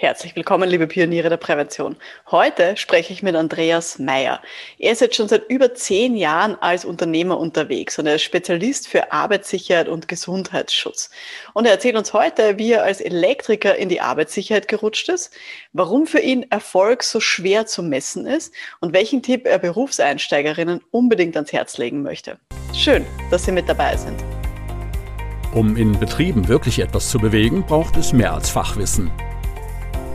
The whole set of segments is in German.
Herzlich willkommen, liebe Pioniere der Prävention. Heute spreche ich mit Andreas Meyer. Er ist jetzt schon seit über zehn Jahren als Unternehmer unterwegs und er ist Spezialist für Arbeitssicherheit und Gesundheitsschutz. Und er erzählt uns heute, wie er als Elektriker in die Arbeitssicherheit gerutscht ist, warum für ihn Erfolg so schwer zu messen ist und welchen Tipp er Berufseinsteigerinnen unbedingt ans Herz legen möchte. Schön, dass Sie mit dabei sind. Um in Betrieben wirklich etwas zu bewegen, braucht es mehr als Fachwissen.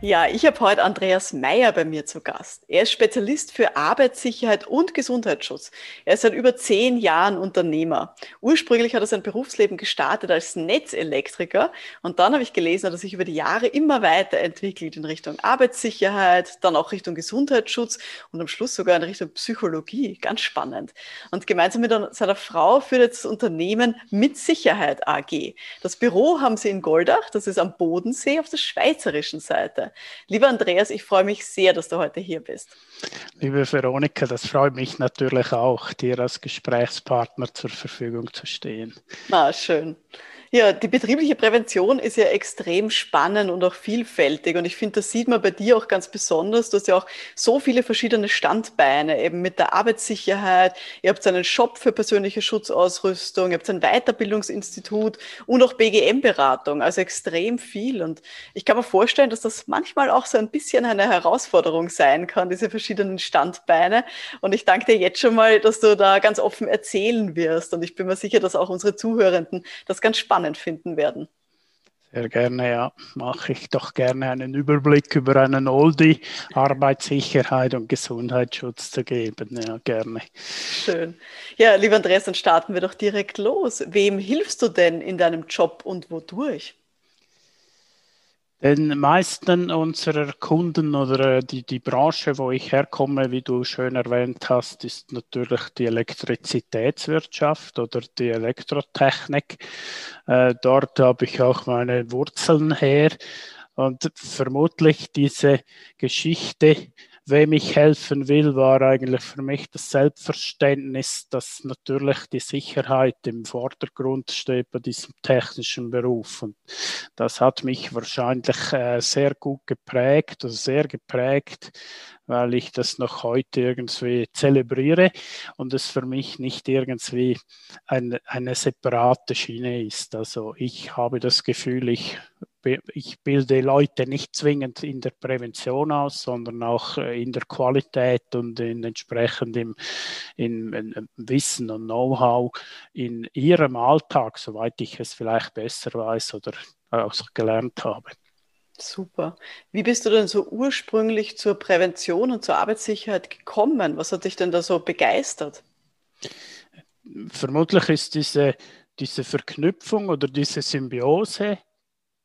Ja, ich habe heute Andreas Meyer bei mir zu Gast. Er ist Spezialist für Arbeitssicherheit und Gesundheitsschutz. Er ist seit über zehn Jahren Unternehmer. Ursprünglich hat er sein Berufsleben gestartet als Netzelektriker und dann habe ich gelesen, hat er sich über die Jahre immer weiterentwickelt in Richtung Arbeitssicherheit, dann auch Richtung Gesundheitsschutz und am Schluss sogar in Richtung Psychologie. Ganz spannend. Und gemeinsam mit seiner Frau führt er das Unternehmen Mit Sicherheit AG. Das Büro haben sie in Goldach, das ist am Bodensee auf der schweizerischen Seite. Lieber Andreas, ich freue mich sehr, dass du heute hier bist. Liebe Veronika, das freut mich natürlich auch, dir als Gesprächspartner zur Verfügung zu stehen. Ah, schön. Ja, die betriebliche Prävention ist ja extrem spannend und auch vielfältig. Und ich finde, das sieht man bei dir auch ganz besonders. Du hast ja auch so viele verschiedene Standbeine, eben mit der Arbeitssicherheit. Ihr habt einen Shop für persönliche Schutzausrüstung, ihr habt ein Weiterbildungsinstitut und auch BGM-Beratung. Also extrem viel. Und ich kann mir vorstellen, dass das manchmal auch so ein bisschen eine Herausforderung sein kann, diese verschiedenen Standbeine. Und ich danke dir jetzt schon mal, dass du da ganz offen erzählen wirst. Und ich bin mir sicher, dass auch unsere Zuhörenden das ganz spannend spannend finden werden. Sehr gerne, ja. Mache ich doch gerne einen Überblick über einen Oldie, Arbeitssicherheit und Gesundheitsschutz zu geben. Ja, gerne. Schön. Ja, lieber Andreas, dann starten wir doch direkt los. Wem hilfst du denn in deinem Job und wodurch? Den meisten unserer Kunden oder äh, die, die Branche, wo ich herkomme, wie du schön erwähnt hast, ist natürlich die Elektrizitätswirtschaft oder die Elektrotechnik. Äh, dort habe ich auch meine Wurzeln her. Und vermutlich diese Geschichte wem ich helfen will, war eigentlich für mich das Selbstverständnis, dass natürlich die Sicherheit im Vordergrund steht bei diesem technischen Beruf. Und das hat mich wahrscheinlich äh, sehr gut geprägt, also sehr geprägt, weil ich das noch heute irgendwie zelebriere und es für mich nicht irgendwie ein, eine separate Schiene ist. Also ich habe das Gefühl, ich ich bilde Leute nicht zwingend in der Prävention aus, sondern auch äh, in der Qualität und in entsprechendem in, in Wissen und Know-how in ihrem Alltag, soweit ich es vielleicht besser weiß oder auch gelernt habe. Super. Wie bist du denn so ursprünglich zur Prävention und zur Arbeitssicherheit gekommen? Was hat dich denn da so begeistert? Vermutlich ist diese, diese Verknüpfung oder diese Symbiose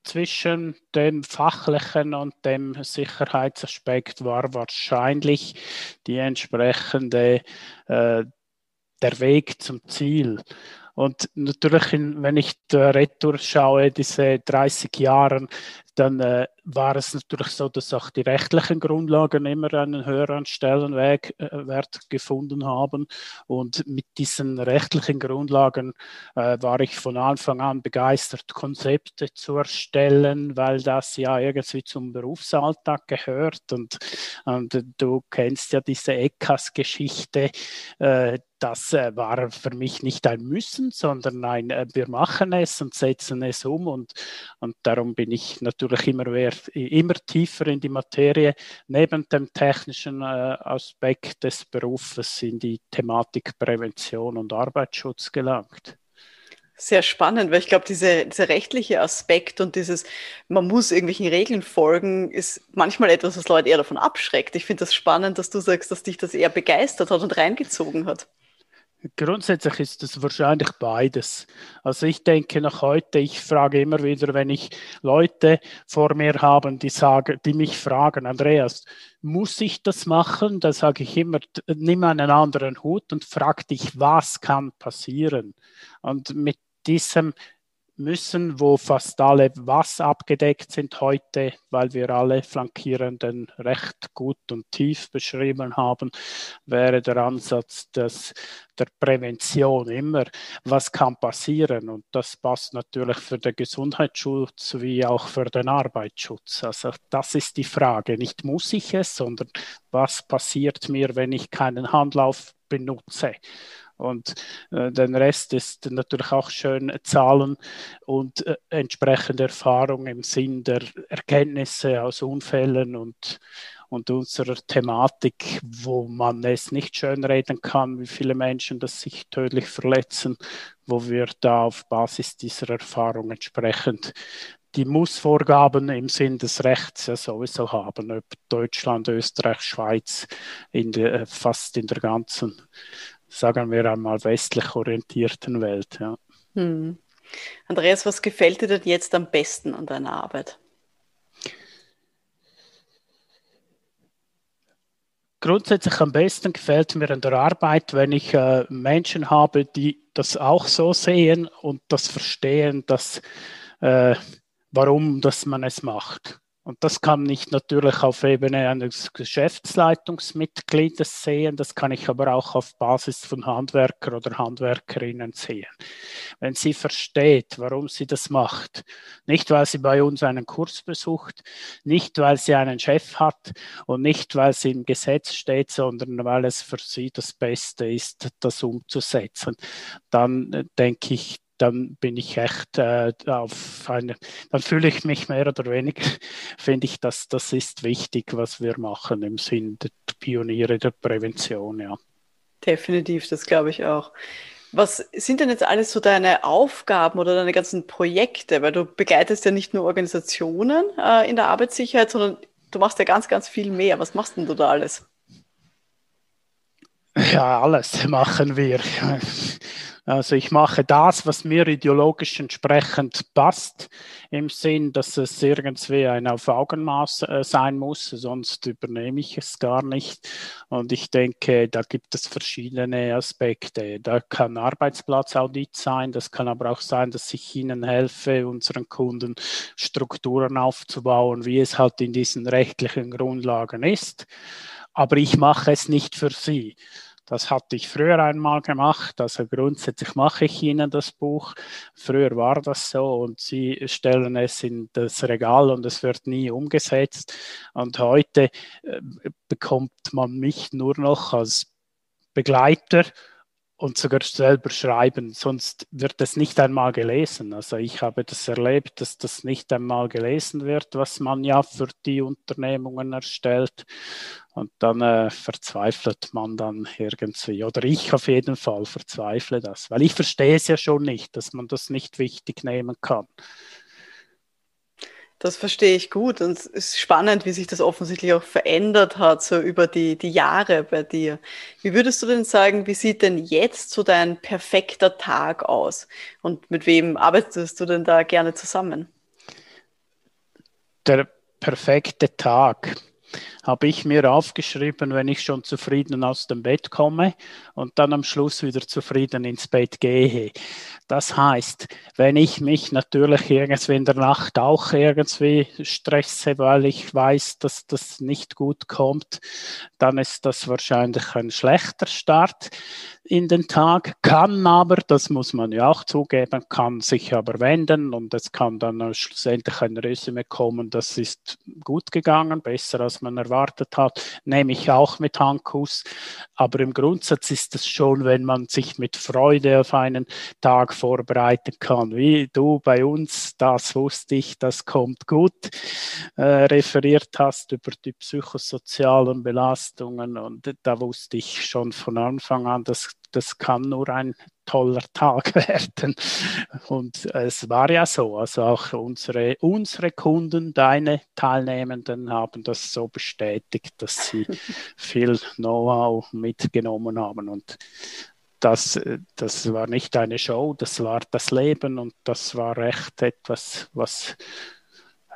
zwischen dem fachlichen und dem Sicherheitsaspekt war wahrscheinlich die entsprechende äh, der Weg zum Ziel. Und natürlich, wenn ich retour schaue, diese 30 Jahre, dann äh, war es natürlich so, dass auch die rechtlichen Grundlagen immer einen höheren Stellenwert äh, gefunden haben. Und mit diesen rechtlichen Grundlagen äh, war ich von Anfang an begeistert, Konzepte zu erstellen, weil das ja irgendwie zum Berufsalltag gehört. Und, und du kennst ja diese ECAS-Geschichte. Äh, das äh, war für mich nicht ein Müssen, sondern ein, äh, wir machen es und setzen es um. Und, und darum bin ich natürlich immer, mehr, immer tiefer in die Materie, neben dem technischen äh, Aspekt des Berufes in die Thematik Prävention und Arbeitsschutz gelangt. Sehr spannend, weil ich glaube, diese, dieser rechtliche Aspekt und dieses, man muss irgendwelchen Regeln folgen, ist manchmal etwas, was Leute eher davon abschreckt. Ich finde das spannend, dass du sagst, dass dich das eher begeistert hat und reingezogen hat. Grundsätzlich ist es wahrscheinlich beides. Also ich denke noch heute, ich frage immer wieder, wenn ich Leute vor mir habe, die sagen, die mich fragen, Andreas, muss ich das machen? Da sage ich immer, nimm einen anderen Hut und frag dich, was kann passieren? Und mit diesem müssen, wo fast alle was abgedeckt sind heute, weil wir alle Flankierenden recht gut und tief beschrieben haben, wäre der Ansatz des, der Prävention immer, was kann passieren. Und das passt natürlich für den Gesundheitsschutz wie auch für den Arbeitsschutz. Also das ist die Frage. Nicht muss ich es, sondern was passiert mir, wenn ich keinen Handlauf benutze. Und äh, den Rest ist natürlich auch schön Zahlen und äh, entsprechende Erfahrung im Sinn der Erkenntnisse aus Unfällen und, und unserer Thematik, wo man es nicht schön reden kann, wie viele Menschen das sich tödlich verletzen, wo wir da auf Basis dieser Erfahrung entsprechend die Mussvorgaben im Sinn des Rechts ja sowieso haben, ob Deutschland, Österreich, Schweiz, in der, fast in der ganzen sagen wir einmal, westlich orientierten Welt. Ja. Hm. Andreas, was gefällt dir denn jetzt am besten an deiner Arbeit? Grundsätzlich am besten gefällt mir an der Arbeit, wenn ich äh, Menschen habe, die das auch so sehen und das verstehen, dass, äh, warum dass man es macht. Und das kann ich natürlich auf Ebene eines Geschäftsleitungsmitgliedes sehen, das kann ich aber auch auf Basis von Handwerker oder Handwerkerinnen sehen. Wenn sie versteht, warum sie das macht, nicht weil sie bei uns einen Kurs besucht, nicht weil sie einen Chef hat und nicht weil sie im Gesetz steht, sondern weil es für sie das Beste ist, das umzusetzen, dann äh, denke ich, dann bin ich echt äh, auf eine, dann fühle ich mich mehr oder weniger, finde ich, dass das ist wichtig, was wir machen im Sinn der Pioniere der Prävention, ja. Definitiv, das glaube ich auch. Was sind denn jetzt alles so deine Aufgaben oder deine ganzen Projekte? Weil du begleitest ja nicht nur Organisationen äh, in der Arbeitssicherheit, sondern du machst ja ganz, ganz viel mehr. Was machst denn du da alles? Ja, alles machen wir. Also ich mache das, was mir ideologisch entsprechend passt, im Sinn, dass es irgendwie ein auf Augenmaß äh, sein muss, sonst übernehme ich es gar nicht. Und ich denke, da gibt es verschiedene Aspekte. Da kann Arbeitsplatzaudit sein, das kann aber auch sein, dass ich ihnen helfe, unseren Kunden Strukturen aufzubauen, wie es halt in diesen rechtlichen Grundlagen ist. Aber ich mache es nicht für sie das hatte ich früher einmal gemacht. Also grundsätzlich mache ich Ihnen das Buch. Früher war das so und Sie stellen es in das Regal und es wird nie umgesetzt. Und heute äh, bekommt man mich nur noch als Begleiter und sogar selber schreiben, sonst wird es nicht einmal gelesen. Also ich habe das erlebt, dass das nicht einmal gelesen wird, was man ja für die Unternehmungen erstellt. Und dann äh, verzweifelt man dann irgendwie, oder ich auf jeden Fall verzweifle das, weil ich verstehe es ja schon nicht, dass man das nicht wichtig nehmen kann. Das verstehe ich gut und es ist spannend, wie sich das offensichtlich auch verändert hat, so über die, die Jahre bei dir. Wie würdest du denn sagen, wie sieht denn jetzt so dein perfekter Tag aus? Und mit wem arbeitest du denn da gerne zusammen? Der perfekte Tag habe ich mir aufgeschrieben, wenn ich schon zufrieden aus dem Bett komme und dann am Schluss wieder zufrieden ins Bett gehe. Das heißt, wenn ich mich natürlich irgendwie in der Nacht auch irgendwie stresse, weil ich weiß, dass das nicht gut kommt, dann ist das wahrscheinlich ein schlechter Start in den Tag, kann aber, das muss man ja auch zugeben, kann sich aber wenden und es kann dann schlussendlich ein Resümee kommen, das ist gut gegangen, besser als man erwartet hat, nehme ich auch mit Handkuss. Aber im Grundsatz ist es schon, wenn man sich mit Freude auf einen Tag vorbereiten kann, wie du bei uns, das wusste ich, das kommt gut, äh, referiert hast über die psychosozialen Belastungen und da wusste ich schon von Anfang an, dass das kann nur ein toller Tag werden. Und es war ja so, also auch unsere, unsere Kunden, deine Teilnehmenden haben das so bestätigt, dass sie viel Know-how mitgenommen haben. Und das, das war nicht eine Show, das war das Leben und das war echt etwas, was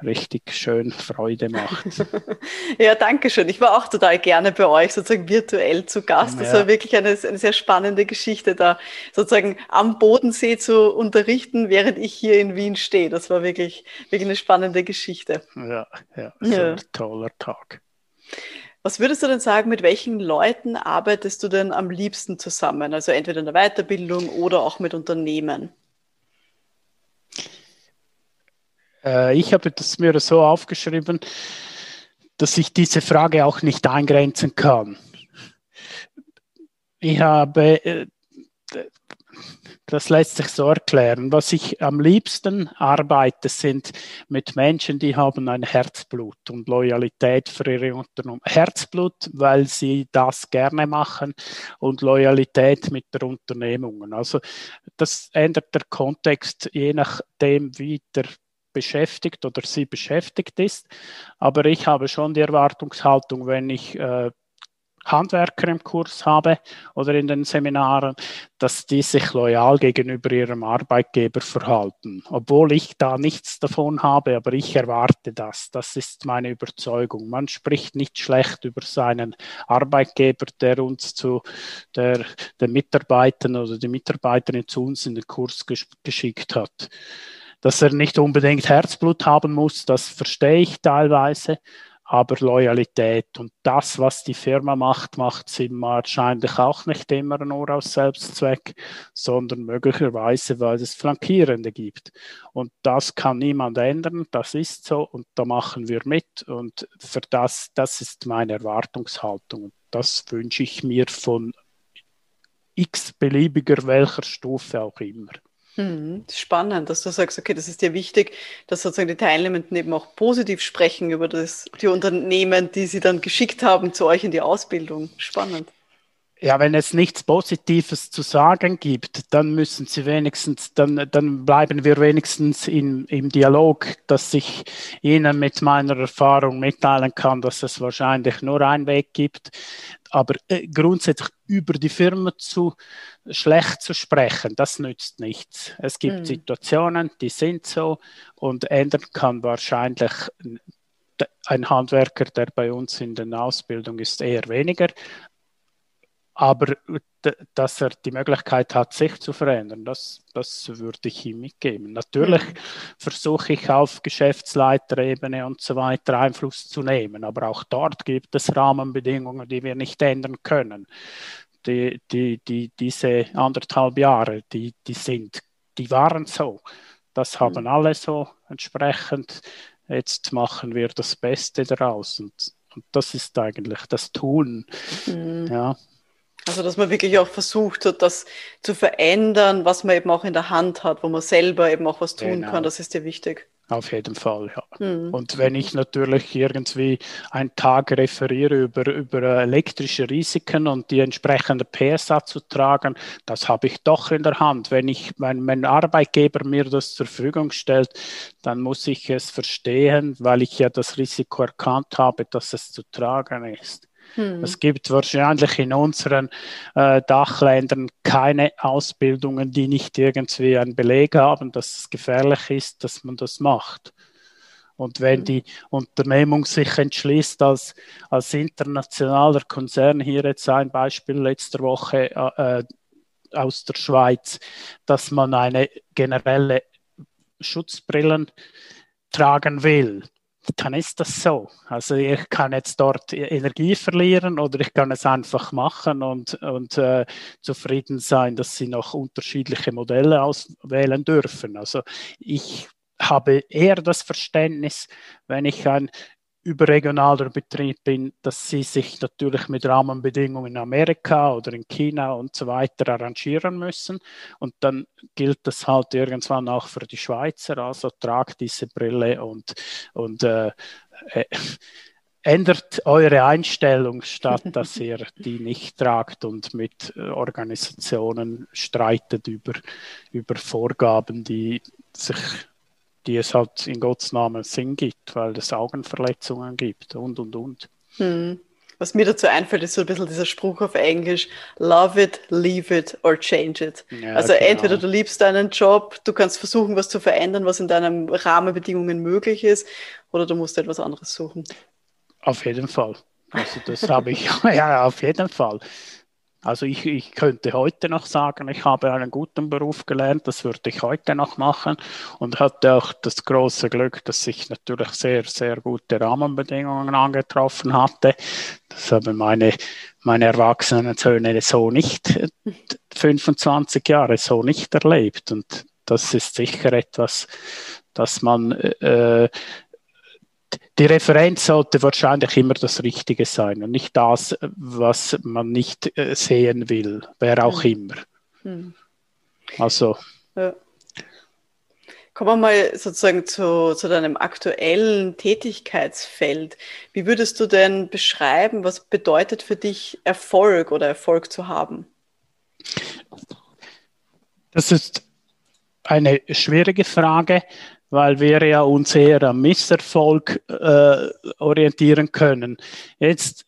richtig schön Freude macht. ja, danke schön. Ich war auch total gerne bei euch sozusagen virtuell zu Gast. Das ja. war wirklich eine, eine, sehr spannende Geschichte, da sozusagen am Bodensee zu unterrichten, während ich hier in Wien stehe. Das war wirklich, wirklich eine spannende Geschichte. Ja, ja, so ja. ein toller Tag. Was würdest du denn sagen, mit welchen Leuten arbeitest du denn am liebsten zusammen? Also entweder in der Weiterbildung oder auch mit Unternehmen? Äh, ich habe das mir so aufgeschrieben, dass ich diese Frage auch nicht eingrenzen kann. Ich habe, äh, das lässt sich so erklären. Was ich am liebsten arbeite, sind mit Menschen, die haben ein Herzblut und Loyalität für ihre Unternehmen. Herzblut, weil sie das gerne machen und Loyalität mit der Unternehmung. Also das ändert der Kontext je nachdem, wie der beschäftigt oder sie beschäftigt ist. Aber ich habe schon die Erwartungshaltung, wenn ich äh, Handwerker im Kurs habe oder in den Seminaren, dass die sich loyal gegenüber ihrem Arbeitgeber verhalten. Obwohl ich da nichts davon habe, aber ich erwarte das. Das ist meine Überzeugung. Man spricht nicht schlecht über seinen Arbeitgeber, der uns zu der, den Mitarbeitern oder die Mitarbeiterin zu uns in den Kurs geschickt hat dass er nicht unbedingt Herzblut haben muss, das verstehe ich teilweise, aber Loyalität und das, was die Firma macht, macht sie wahrscheinlich auch nicht immer nur aus Selbstzweck, sondern möglicherweise, weil es Flankierende gibt. Und das kann niemand ändern, das ist so und da machen wir mit und für das, das ist meine Erwartungshaltung und das wünsche ich mir von x beliebiger welcher Stufe auch immer. Hm, spannend, dass du sagst, okay, das ist dir wichtig, dass sozusagen die Teilnehmenden eben auch positiv sprechen über das, die Unternehmen, die sie dann geschickt haben zu euch in die Ausbildung. Spannend. Ja, wenn es nichts Positives zu sagen gibt, dann müssen sie wenigstens, dann, dann bleiben wir wenigstens in, im Dialog, dass ich Ihnen mit meiner Erfahrung mitteilen kann, dass es wahrscheinlich nur einen Weg gibt. Aber äh, grundsätzlich über die Firma zu schlecht zu sprechen, das nützt nichts. Es gibt mhm. Situationen, die sind so und ändern kann wahrscheinlich ein Handwerker, der bei uns in der Ausbildung ist, eher weniger aber dass er die Möglichkeit hat, sich zu verändern, das, das würde ich ihm mitgeben. Natürlich mhm. versuche ich auf Geschäftsleiterebene und so weiter Einfluss zu nehmen, aber auch dort gibt es Rahmenbedingungen, die wir nicht ändern können. Die, die, die, diese anderthalb Jahre, die, die sind, die waren so. Das haben mhm. alle so entsprechend. Jetzt machen wir das Beste daraus und, und das ist eigentlich das Tun. Mhm. Ja. Also, dass man wirklich auch versucht hat, das zu verändern, was man eben auch in der Hand hat, wo man selber eben auch was tun genau. kann, das ist dir wichtig. Auf jeden Fall, ja. Mhm. Und wenn ich natürlich irgendwie einen Tag referiere über, über elektrische Risiken und die entsprechende PSA zu tragen, das habe ich doch in der Hand. Wenn, ich, wenn mein Arbeitgeber mir das zur Verfügung stellt, dann muss ich es verstehen, weil ich ja das Risiko erkannt habe, dass es zu tragen ist. Hm. Es gibt wahrscheinlich in unseren äh, Dachländern keine Ausbildungen, die nicht irgendwie einen Beleg haben, dass es gefährlich ist, dass man das macht. Und wenn hm. die Unternehmung sich entschließt, als, als internationaler Konzern, hier jetzt ein Beispiel letzte Woche äh, äh aus der Schweiz, dass man eine generelle Schutzbrillen tragen will, dann ist das so. Also ich kann jetzt dort Energie verlieren oder ich kann es einfach machen und, und äh, zufrieden sein, dass sie noch unterschiedliche Modelle auswählen dürfen. Also ich habe eher das Verständnis, wenn ich ein überregionaler Betrieb bin, dass sie sich natürlich mit Rahmenbedingungen in Amerika oder in China und so weiter arrangieren müssen. Und dann gilt das halt irgendwann auch für die Schweizer. Also tragt diese Brille und, und äh, äh, ändert eure Einstellung, statt dass ihr die nicht tragt und mit Organisationen streitet über, über Vorgaben, die sich die es halt in Gottes Namen Sinn gibt, weil es Augenverletzungen gibt und, und, und. Hm. Was mir dazu einfällt, ist so ein bisschen dieser Spruch auf Englisch, love it, leave it or change it. Ja, also genau. entweder du liebst deinen Job, du kannst versuchen, was zu verändern, was in deinen Rahmenbedingungen möglich ist, oder du musst etwas anderes suchen. Auf jeden Fall. Also das habe ich, ja, auf jeden Fall. Also ich, ich könnte heute noch sagen, ich habe einen guten Beruf gelernt, das würde ich heute noch machen und hatte auch das große Glück, dass ich natürlich sehr, sehr gute Rahmenbedingungen angetroffen hatte. Das haben meine, meine erwachsenen Söhne so nicht, 25 Jahre so nicht erlebt und das ist sicher etwas, dass man äh, die Referenz sollte wahrscheinlich immer das Richtige sein und nicht das, was man nicht äh, sehen will, wer auch hm. immer. Hm. Also. Ja. Kommen wir mal sozusagen zu, zu deinem aktuellen Tätigkeitsfeld. Wie würdest du denn beschreiben, was bedeutet für dich Erfolg oder Erfolg zu haben? Das ist eine schwierige Frage, weil wir ja uns eher am Misserfolg äh, orientieren können. Jetzt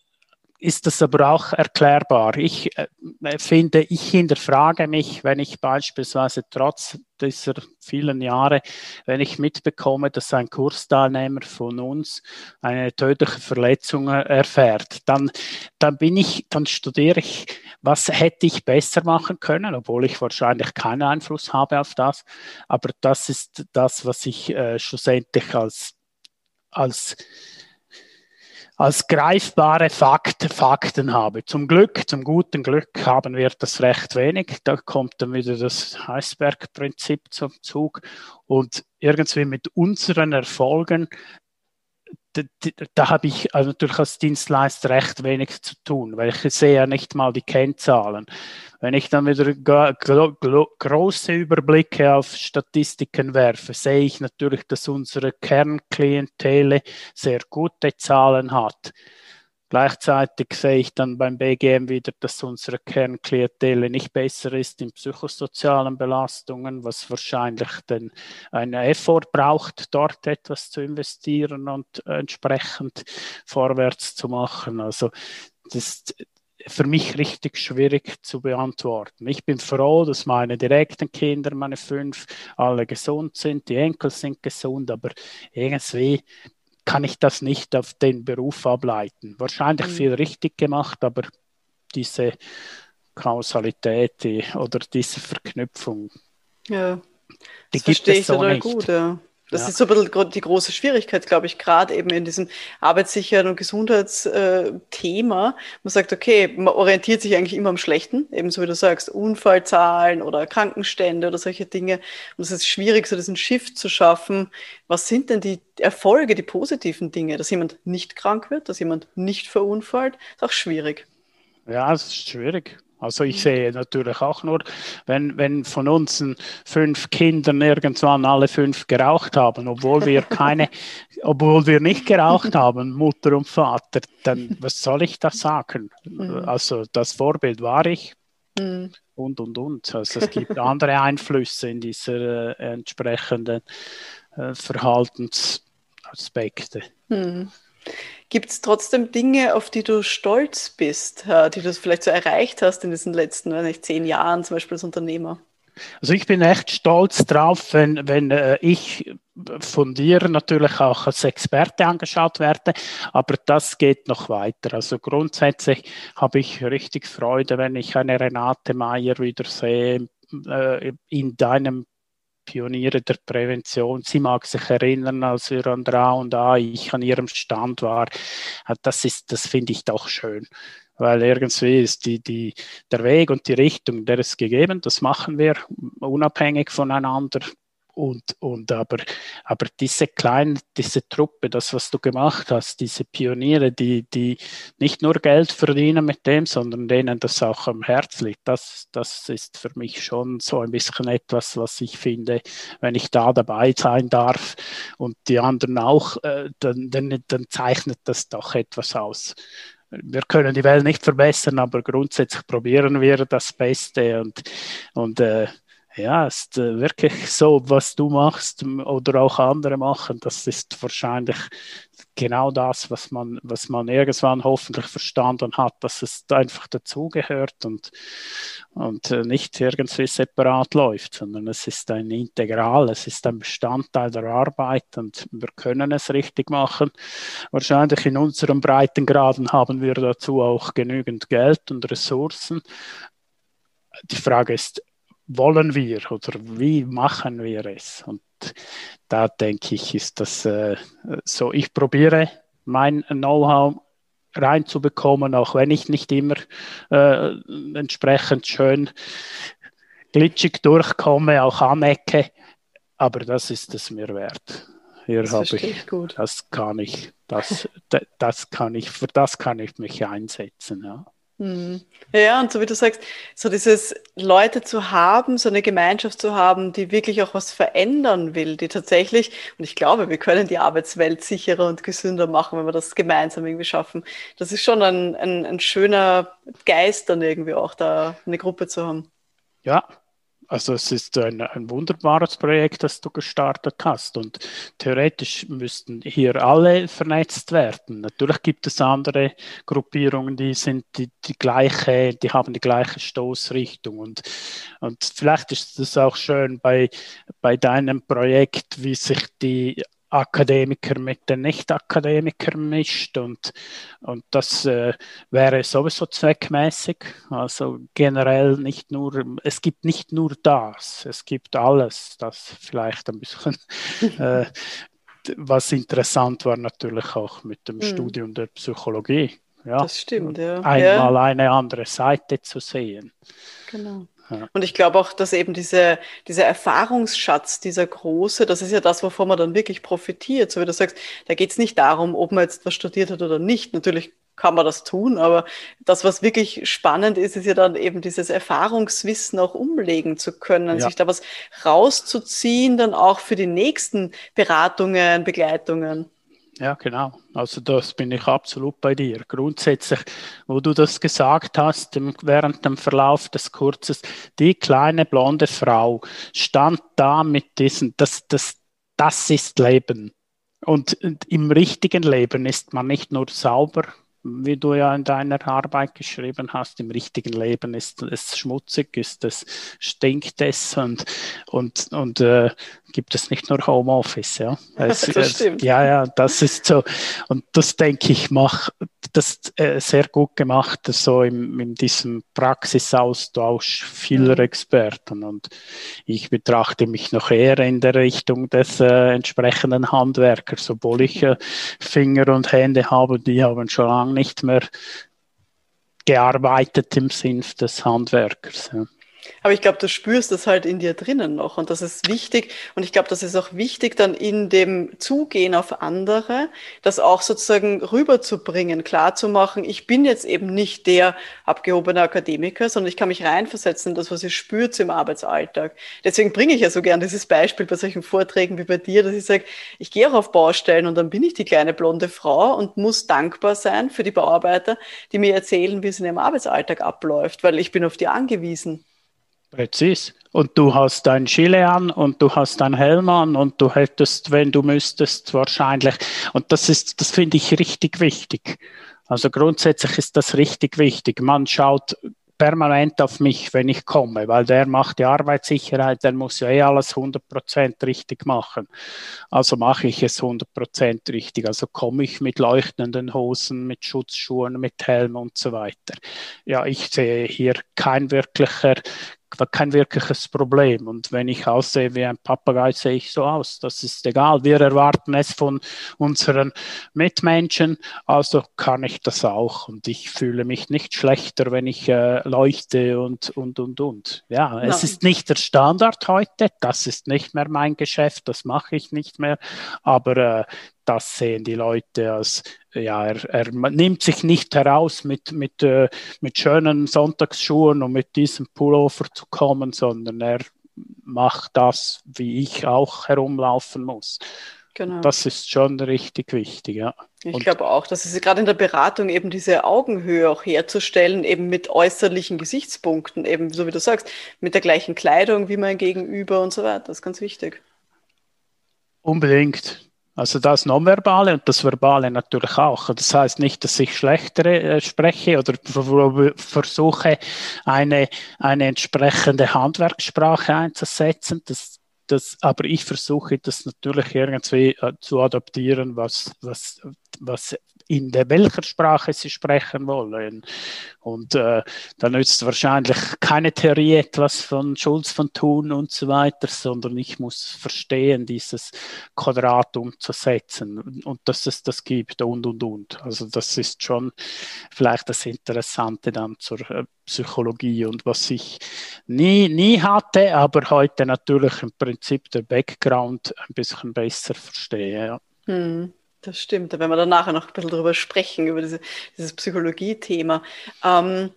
ist das aber auch erklärbar. Ich äh, finde, ich hinterfrage mich, wenn ich beispielsweise trotz dieser vielen Jahre, wenn ich mitbekomme, dass ein Kursteilnehmer von uns eine tödliche Verletzung erfährt, dann, dann bin ich, dann studiere ich, was hätte ich besser machen können, obwohl ich wahrscheinlich keinen Einfluss habe auf das. Aber das ist das, was ich äh, schlussendlich als, als als greifbare Fakt, Fakten habe. Zum Glück, zum guten Glück haben wir das recht wenig. Da kommt dann wieder das Eisbergprinzip zum Zug. Und irgendwie mit unseren Erfolgen da, habe ich also natürlich als Dienstleister recht wenig zu tun, weil ich sehe ja nicht mal die Kennzahlen. Wenn ich dann wieder große Überblicke auf Statistiken werfe, sehe ich natürlich, dass unsere Kernklientele sehr gute Zahlen hat. Gleichzeitig sehe ich dann beim BGM wieder, dass unsere Kernklientele nicht besser ist in psychosozialen Belastungen, was wahrscheinlich dann einen Effort braucht, dort etwas zu investieren und entsprechend vorwärts zu machen. Also das ist für mich richtig schwierig zu beantworten. Ich bin froh, dass meine direkten Kinder, meine fünf, alle gesund sind, die Enkel sind gesund, aber irgendwie kann ich das nicht auf den Beruf ableiten. Wahrscheinlich mhm. viel richtig gemacht, aber diese Kausalität die, oder diese Verknüpfung, ja. die gibt es so nicht. Gut, ja. Das ja. ist so ein bisschen die große Schwierigkeit, glaube ich, gerade eben in diesem Arbeitssicherheit- und Gesundheitsthema. Man sagt, okay, man orientiert sich eigentlich immer am Schlechten, ebenso wie du sagst, Unfallzahlen oder Krankenstände oder solche Dinge. Und es ist schwierig, so diesen Shift zu schaffen. Was sind denn die Erfolge, die positiven Dinge? Dass jemand nicht krank wird, dass jemand nicht verunfallt, ist auch schwierig. Ja, es ist schwierig. Also ich sehe natürlich auch nur, wenn, wenn von uns fünf Kindern irgendwann alle fünf geraucht haben, obwohl wir keine, obwohl wir nicht geraucht haben, Mutter und Vater, dann was soll ich da sagen? Mhm. Also das Vorbild war ich mhm. und und und. Also es gibt andere Einflüsse in dieser äh, entsprechenden äh, Verhaltensaspekte. Gibt es trotzdem Dinge, auf die du stolz bist, äh, die du vielleicht so erreicht hast in diesen letzten, nicht zehn Jahren, zum Beispiel als Unternehmer? Also ich bin echt stolz drauf, wenn, wenn äh, ich von dir natürlich auch als Experte angeschaut werde, aber das geht noch weiter. Also grundsätzlich habe ich richtig Freude, wenn ich eine Renate Meyer wieder sehe äh, in deinem Pioniere der Prävention. Sie mag sich erinnern, als wir an der A und A, ich an ihrem Stand war. Äh, das ist, das finde ich doch schön. Weil irgendwie ist die, die, der Weg und die Richtung, der ist gegeben, das machen wir unabhängig voneinander. Und, und aber, aber diese kleine, diese Truppe, das, was du gemacht hast, diese Pioniere, die, die nicht nur Geld verdienen mit dem, sondern denen das auch am Herz liegt, das, das ist für mich schon so ein bisschen etwas, was ich finde, wenn ich da dabei sein darf und die anderen auch, äh, dann, dann, dann zeichnet das doch etwas aus. Wir können die Welt nicht verbessern, aber grundsätzlich probieren wir das Beste und, und äh, ja, ist äh, wirklich so, was du machst oder auch andere machen, das ist wahrscheinlich genau das, was man, was man irgendwann hoffentlich verstanden hat, dass es einfach dazugehört und, und äh, nicht irgendwie separat läuft, sondern es ist ein Integral, es ist ein Bestandteil der Arbeit und wir können es richtig machen. Wahrscheinlich in unseren Breitengraden haben wir dazu auch genügend Geld und Ressourcen. Die Frage ist, wollen wir oder wie machen wir es? Und da denke ich, ist das äh, so, ich probiere mein Know-how reinzubekommen, auch wenn ich nicht immer äh, entsprechend schön glitschig durchkomme, auch anecke, aber das ist es mir wert. Hier habe ich, ich das kann ich, das, das kann ich, für das kann ich mich einsetzen. Ja. Hm. Ja, und so wie du sagst, so dieses Leute zu haben, so eine Gemeinschaft zu haben, die wirklich auch was verändern will, die tatsächlich, und ich glaube, wir können die Arbeitswelt sicherer und gesünder machen, wenn wir das gemeinsam irgendwie schaffen. Das ist schon ein, ein, ein schöner Geist dann irgendwie auch da, eine Gruppe zu haben. Ja, also es ist ein, ein, wunderbares Projekt, das du gestartet hast und theoretisch müssten hier alle vernetzt werden. Natürlich gibt es andere Gruppierungen, die sind die, die gleiche, die haben die gleiche Stoßrichtung und, und vielleicht ist es auch schön bei, bei deinem Projekt, wie sich die Akademiker mit den Nicht-Akademikern mischt und, und das äh, wäre sowieso zweckmäßig. Also generell nicht nur, es gibt nicht nur das, es gibt alles, das vielleicht ein bisschen, äh, was interessant war natürlich auch mit dem mhm. Studium der Psychologie. Ja, das stimmt, ja. Einmal ja. eine andere Seite zu sehen. Genau. Und ich glaube auch, dass eben diese, dieser Erfahrungsschatz, dieser große, das ist ja das, wovon man dann wirklich profitiert. So wie du sagst, da geht es nicht darum, ob man jetzt was studiert hat oder nicht. Natürlich kann man das tun, aber das, was wirklich spannend ist, ist ja dann eben dieses Erfahrungswissen auch umlegen zu können, ja. sich da was rauszuziehen, dann auch für die nächsten Beratungen, Begleitungen. Ja, genau. Also das bin ich absolut bei dir. Grundsätzlich, wo du das gesagt hast, während dem Verlauf des Kurzes, die kleine blonde Frau stand da mit diesen, das, das, das ist Leben. Und im richtigen Leben ist man nicht nur sauber, wie du ja in deiner Arbeit geschrieben hast, im richtigen Leben ist es schmutzig, ist es, stinkt es und, und, und äh, gibt es nicht nur Homeoffice. Ja, es, das stimmt. ja, ja, das ist so. Und das denke ich, macht das äh, sehr gut gemacht, so im, in diesem Praxisaustausch vieler mhm. Experten. Und ich betrachte mich noch eher in der Richtung des äh, entsprechenden Handwerkers, obwohl ich äh, Finger und Hände habe, die haben schon lange nicht mehr gearbeitet im Sinn des Handwerkers. Ja. Aber ich glaube, du spürst das halt in dir drinnen noch und das ist wichtig. Und ich glaube, das ist auch wichtig, dann in dem Zugehen auf andere, das auch sozusagen rüberzubringen, klarzumachen, ich bin jetzt eben nicht der abgehobene Akademiker, sondern ich kann mich reinversetzen in das, was ihr spürt im Arbeitsalltag. Deswegen bringe ich ja so gern dieses Beispiel bei solchen Vorträgen wie bei dir, dass ich sage, ich gehe auch auf Baustellen und dann bin ich die kleine blonde Frau und muss dankbar sein für die Bauarbeiter, die mir erzählen, wie es in ihrem Arbeitsalltag abläuft, weil ich bin auf die angewiesen. Präzis. Und du hast dein Chile an und du hast dein Helm an und du hättest, wenn du müsstest, wahrscheinlich, und das ist, das finde ich richtig wichtig. Also grundsätzlich ist das richtig wichtig. Man schaut permanent auf mich, wenn ich komme, weil der macht die Arbeitssicherheit, der muss ja eh alles 100% richtig machen. Also mache ich es 100% richtig. Also komme ich mit leuchtenden Hosen, mit Schutzschuhen, mit Helm und so weiter. Ja, ich sehe hier kein wirklicher kein wirkliches Problem. Und wenn ich aussehe wie ein Papagei, sehe ich so aus. Das ist egal. Wir erwarten es von unseren Mitmenschen, also kann ich das auch. Und ich fühle mich nicht schlechter, wenn ich äh, leuchte und, und, und, und. Ja, Nein. es ist nicht der Standard heute. Das ist nicht mehr mein Geschäft. Das mache ich nicht mehr. Aber äh, das sehen die Leute als, ja, er, er nimmt sich nicht heraus, mit, mit, äh, mit schönen Sonntagsschuhen und mit diesem Pullover zu kommen, sondern er macht das, wie ich auch herumlaufen muss. Genau. Das ist schon richtig wichtig, ja. Ich glaube auch, dass es gerade in der Beratung eben diese Augenhöhe auch herzustellen, eben mit äußerlichen Gesichtspunkten, eben so wie du sagst, mit der gleichen Kleidung wie mein Gegenüber und so weiter. Das ist ganz wichtig. Unbedingt. Also das Nonverbale und das Verbale natürlich auch. Das heißt nicht, dass ich schlechtere äh, spreche oder versuche, eine, eine entsprechende Handwerkssprache einzusetzen. Das, das, aber ich versuche das natürlich irgendwie äh, zu adaptieren, was, was, was in der welcher Sprache sie sprechen wollen. Und äh, da nützt wahrscheinlich keine Theorie etwas von Schulz von Thun und so weiter, sondern ich muss verstehen, dieses Quadrat umzusetzen und dass es das gibt und und und. Also das ist schon vielleicht das Interessante dann zur äh, Psychologie und was ich nie, nie hatte, aber heute natürlich im Prinzip der Background ein bisschen besser verstehe. Ja. Hm. Das stimmt, da werden wir dann nachher noch ein bisschen drüber sprechen, über diese, dieses Psychologie-Thema. Ähm,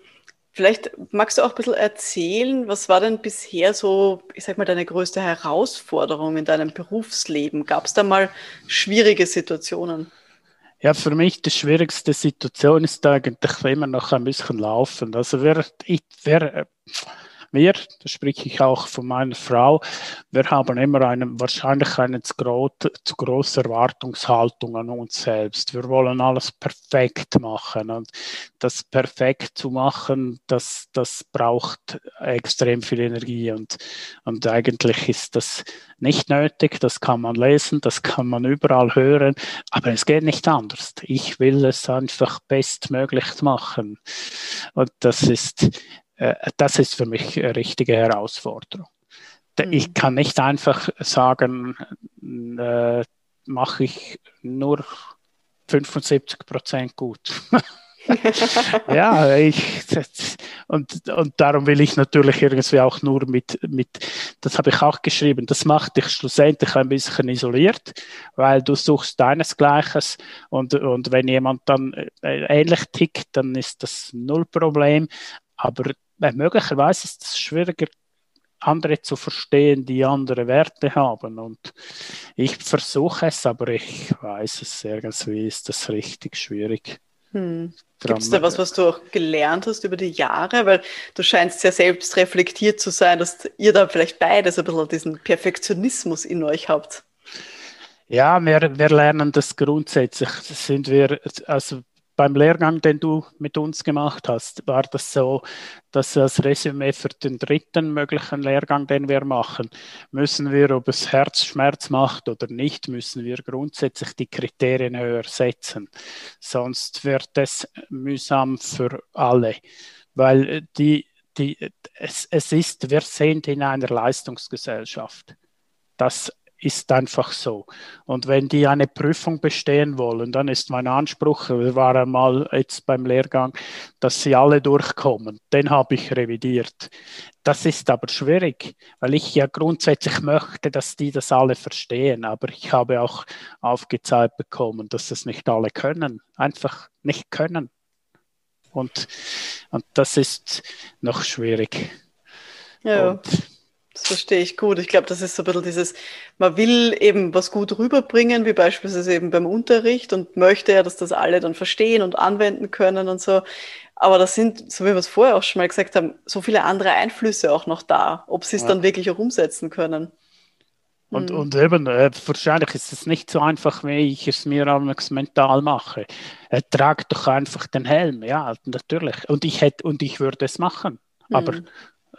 vielleicht magst du auch ein bisschen erzählen, was war denn bisher so, ich sag mal, deine größte Herausforderung in deinem Berufsleben? Gab es da mal schwierige Situationen? Ja, für mich die schwierigste Situation ist eigentlich immer noch ein bisschen laufen. Also wer, ich, wer wir, da spreche ich auch von meiner Frau, wir haben immer eine, wahrscheinlich eine zu, groß, zu große Erwartungshaltung an uns selbst. Wir wollen alles perfekt machen und das perfekt zu machen, das, das braucht extrem viel Energie und, und eigentlich ist das nicht nötig, das kann man lesen, das kann man überall hören, aber es geht nicht anders. Ich will es einfach bestmöglich machen. Und das ist, das ist für mich eine richtige Herausforderung. Mhm. Ich kann nicht einfach sagen, äh, mache ich nur 75 Prozent gut. ja, ich, und, und darum will ich natürlich irgendwie auch nur mit, mit, das habe ich auch geschrieben, das macht dich schlussendlich ein bisschen isoliert, weil du suchst deinesgleiches und, und wenn jemand dann äh, ähnlich tickt, dann ist das null Problem, aber möglicherweise ist es schwieriger, andere zu verstehen, die andere Werte haben. Und ich versuche es, aber ich weiß es irgendwie ist das richtig schwierig. Hm. Gibt es da was, was du auch gelernt hast über die Jahre? Weil du scheinst sehr selbst reflektiert zu sein, dass ihr da vielleicht beides ein bisschen diesen Perfektionismus in euch habt. Ja, wir, wir lernen das grundsätzlich. Sind wir, also beim Lehrgang, den du mit uns gemacht hast, war das so, dass als Resümee für den dritten möglichen Lehrgang, den wir machen, müssen wir, ob es Herzschmerz macht oder nicht, müssen wir grundsätzlich die Kriterien höher setzen. Sonst wird es mühsam für alle, weil die, die, es, es ist, wir sind in einer Leistungsgesellschaft. Das ist einfach so. Und wenn die eine Prüfung bestehen wollen, dann ist mein Anspruch, wir waren mal jetzt beim Lehrgang, dass sie alle durchkommen. Den habe ich revidiert. Das ist aber schwierig, weil ich ja grundsätzlich möchte, dass die das alle verstehen. Aber ich habe auch aufgezeigt bekommen, dass es nicht alle können. Einfach nicht können. Und, und das ist noch schwierig. Ja. Und das verstehe ich gut. Ich glaube, das ist so ein bisschen dieses, man will eben was gut rüberbringen, wie beispielsweise eben beim Unterricht und möchte ja, dass das alle dann verstehen und anwenden können und so. Aber das sind, so wie wir es vorher auch schon mal gesagt haben, so viele andere Einflüsse auch noch da, ob sie es ja. dann wirklich auch umsetzen können. Und, mhm. und eben, äh, wahrscheinlich ist es nicht so einfach, wie ich es mir mental mache. Äh, trag doch einfach den Helm, ja, natürlich. Und ich hätte, und ich würde es machen. Mhm. Aber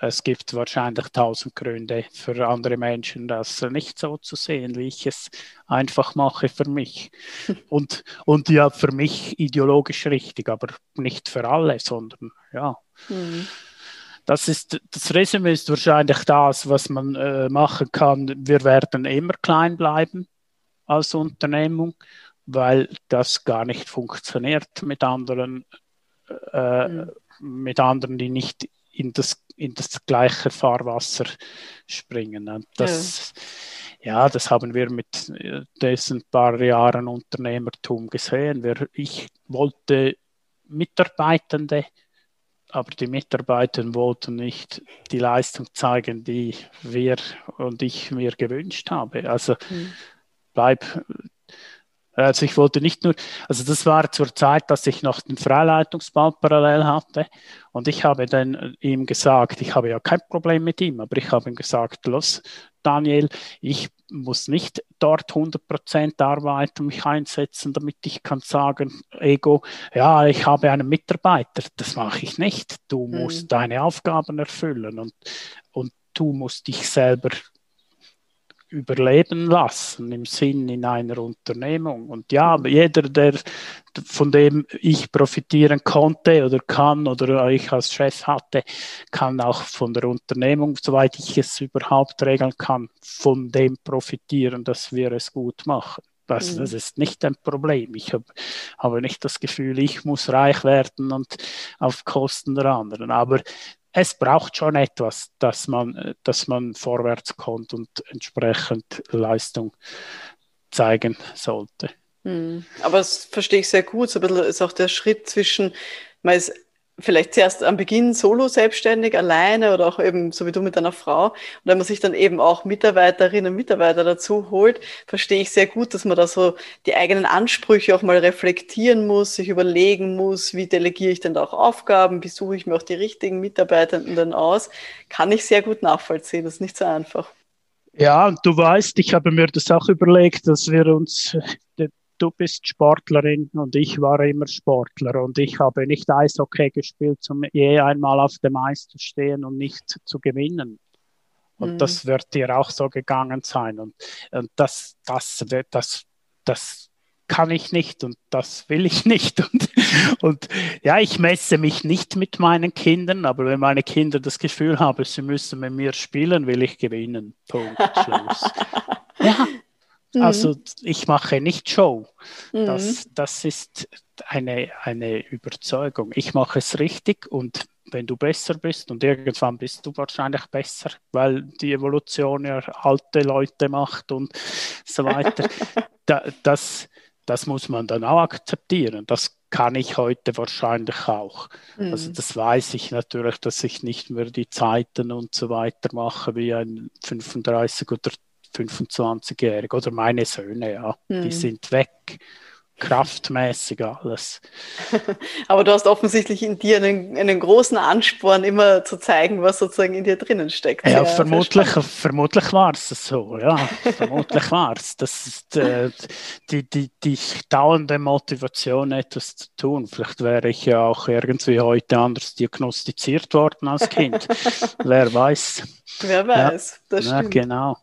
es gibt wahrscheinlich tausend Gründe für andere Menschen, das nicht so zu sehen, wie ich es einfach mache für mich. Und, und ja, für mich ideologisch richtig, aber nicht für alle, sondern ja. Mhm. Das ist das Resümee ist wahrscheinlich das, was man äh, machen kann. Wir werden immer klein bleiben als Unternehmung, weil das gar nicht funktioniert mit anderen, äh, mhm. mit anderen, die nicht in das in das gleiche Fahrwasser springen. Und das, ja. ja. das haben wir mit äh, diesen paar Jahren Unternehmertum gesehen. Wir, ich wollte Mitarbeitende, aber die Mitarbeiter wollten nicht die Leistung zeigen, die wir und ich mir gewünscht habe. Also mhm. bleib Also ich wollte nicht nur, also das war zur Zeit, dass ich noch den Freileitungsball parallel hatte und ich habe dann ihm gesagt, ich habe ja kein Problem mit ihm, aber ich habe ihm gesagt, los Daniel, ich muss nicht dort 100% arbeiten, mich einsetzen, damit ich kann sagen, Ego, ja, ich habe einen Mitarbeiter, das mache ich nicht. Du mhm. musst deine Aufgaben erfüllen und, und du musst dich selber überleben lassen im Sinn in einer Unternehmung. Und ja, jeder, der von dem ich profitieren konnte oder kann oder ich als Chef hatte, kann auch von der Unternehmung, soweit ich es überhaupt regeln kann, von dem profitieren, dass wir es gut machen. Das, mhm. das ist nicht ein Problem. Ich hab, habe nicht das Gefühl, ich muss reich werden und auf Kosten der anderen. Aber es braucht schon etwas, dass man, dass man vorwärts kommt und entsprechend Leistung zeigen sollte. Hm. Aber das verstehe ich sehr gut. So ein bisschen ist auch der Schritt zwischen, man ist vielleicht zuerst am Beginn solo selbstständig, alleine oder auch eben so wie du mit deiner Frau. Und wenn man sich dann eben auch Mitarbeiterinnen und Mitarbeiter dazu holt, verstehe ich sehr gut, dass man da so die eigenen Ansprüche auch mal reflektieren muss, sich überlegen muss, wie delegiere ich denn da auch Aufgaben, wie suche ich mir auch die richtigen Mitarbeitenden dann aus. Kann ich sehr gut nachvollziehen, das ist nicht so einfach. Ja, und du weißt, ich habe mir das auch überlegt, dass wir uns du bist Sportlerin und ich war immer Sportler und ich habe nicht Eishockey gespielt, um je einmal auf dem Eis zu stehen und nicht zu gewinnen. Und mhm. das wird dir auch so gegangen sein. Und, und das, das, das, das kann ich nicht und das will ich nicht. Und, und ja, ich messe mich nicht mit meinen Kindern, aber wenn meine Kinder das Gefühl haben, sie müssen mit mir spielen, will ich gewinnen. Punkt. Schluss. ja, also mhm. ich mache nicht Show. Mhm. Das, das ist eine, eine Überzeugung. Ich mache es richtig und wenn du besser bist und irgendwann bist du wahrscheinlich besser, weil die Evolution ja alte Leute macht und so weiter. da, das, das muss man dann auch akzeptieren. Das kann ich heute wahrscheinlich auch. Also mhm. Also das weiß ich natürlich, dass ich nicht mehr die Zeiten und so weiter mache wie ein 35 oder 25-Jährige oder meine Söhne, ja, mhm. die sind weg. Kraftmäßig alles. Aber du hast offensichtlich in dir einen, einen, großen Ansporn, immer zu zeigen, was sozusagen in dir drinnen steckt. Ja, ja vermutlich, vermutlich war es so, ja. vermutlich war es. Das ist äh, die, die, die dauernde Motivation, etwas zu tun. Vielleicht wäre ich ja auch irgendwie heute anders diagnostiziert worden als Kind. Wer weiß. Wer weiß, ja. das stimmt. Ja, genau.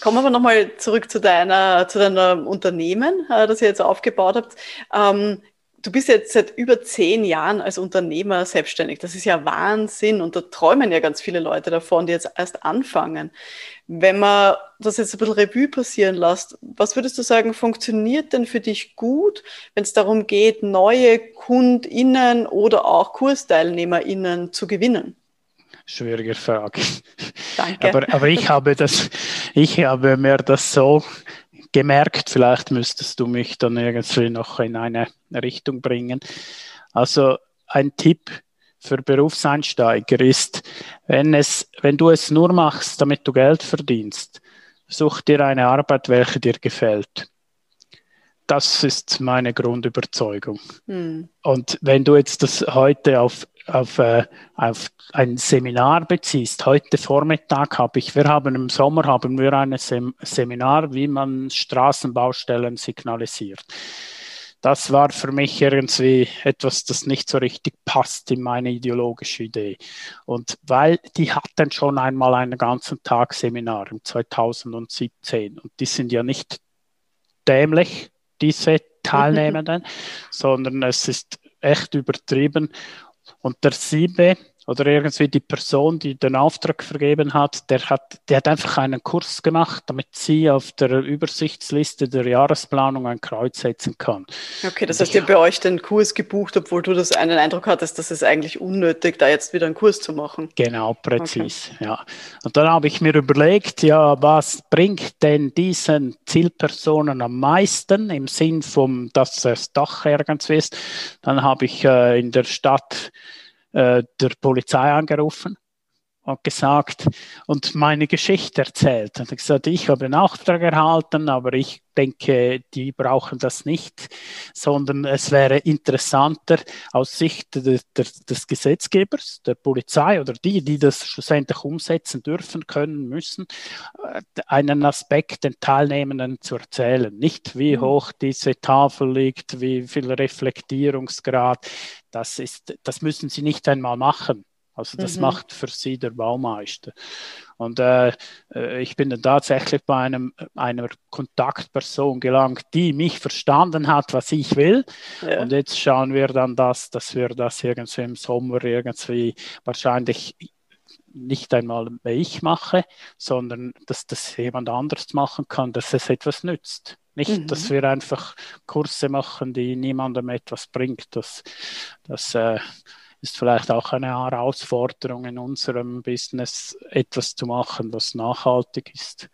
Kommen wir nochmal zurück zu deiner, zu deinem Unternehmen, äh, das ihr jetzt aufgebaut habt. Ähm, du bist jetzt seit über zehn Jahren als Unternehmer selbstständig. Das ist ja Wahnsinn und da träumen ja ganz viele Leute davon, die jetzt erst anfangen. Wenn man das jetzt ein bisschen Revue passieren lässt, was würdest du sagen, funktioniert denn für dich gut, wenn es darum geht, neue KundInnen oder auch KursteilnehmerInnen zu gewinnen? Schwierige Frage. Danke. Aber, aber ich habe das, ich habe mir das so gemerkt, vielleicht müsstest du mich dann irgendwie noch in eine Richtung bringen. Also ein Tipp für Berufseinsteiger ist, wenn, es, wenn du es nur machst, damit du Geld verdienst, such dir eine Arbeit, welche dir gefällt. Das ist meine Grundüberzeugung. Hm. Und wenn du jetzt das heute auf auf, äh, auf ein Seminar beziehst. Heute Vormittag habe ich, wir haben im Sommer haben wir ein Sem Seminar, wie man Straßenbaustellen signalisiert. Das war für mich irgendwie etwas, das nicht so richtig passt in meine ideologische Idee. Und weil die hatten schon einmal einen ganzen Tag Seminar im 2017 und die sind ja nicht dämlich, diese Teilnehmenden, sondern es ist echt übertrieben und der Siebe oder irgendwie die Person, die den Auftrag vergeben hat, der hat, der hat einfach einen Kurs gemacht, damit sie auf der Übersichtsliste der Jahresplanung ein Kreuz setzen kann. Okay, das heißt, ihr bei euch den Kurs gebucht, obwohl du das einen Eindruck hattest, dass es eigentlich unnötig, da jetzt wieder einen Kurs zu machen. Genau, präzis, okay. ja. Und dann habe ich mir überlegt, ja, was bringt denn diesen Zielpersonen am meisten im Sinn von, dass das Dach irgendwie ist? Dann habe ich äh, in der Stadt äh, der Polizei angerufen und gesagt und meine Geschichte erzählt. Und gesagt, ich habe den Auftrag erhalten, aber ich denke, die brauchen das nicht, sondern es wäre interessanter aus Sicht de, de, des Gesetzgebers, der Polizei oder die, die das schlussendlich umsetzen dürfen, können, müssen, äh, einen Aspekt den Teilnehmenden zu erzählen. Nicht wie mhm. hoch diese Tafel liegt, wie viel Reflektierungsgrad. Das, ist, das müssen sie nicht einmal machen. Also das mhm. macht für sie der Baumeister. Und äh, äh, ich bin dann tatsächlich bei einem, einer Kontaktperson gelangt, die mich verstanden hat, was ich will. Ja. Und jetzt schauen wir dann das, dass wir das irgendwie im Sommer irgendwie wahrscheinlich nicht einmal ich mache, sondern dass das jemand anderes machen kann, dass es etwas nützt. Nicht, mhm. dass wir einfach Kurse machen, die niemandem etwas bringt. Das, das äh, ist vielleicht auch eine Herausforderung in unserem Business, etwas zu machen, was nachhaltig ist.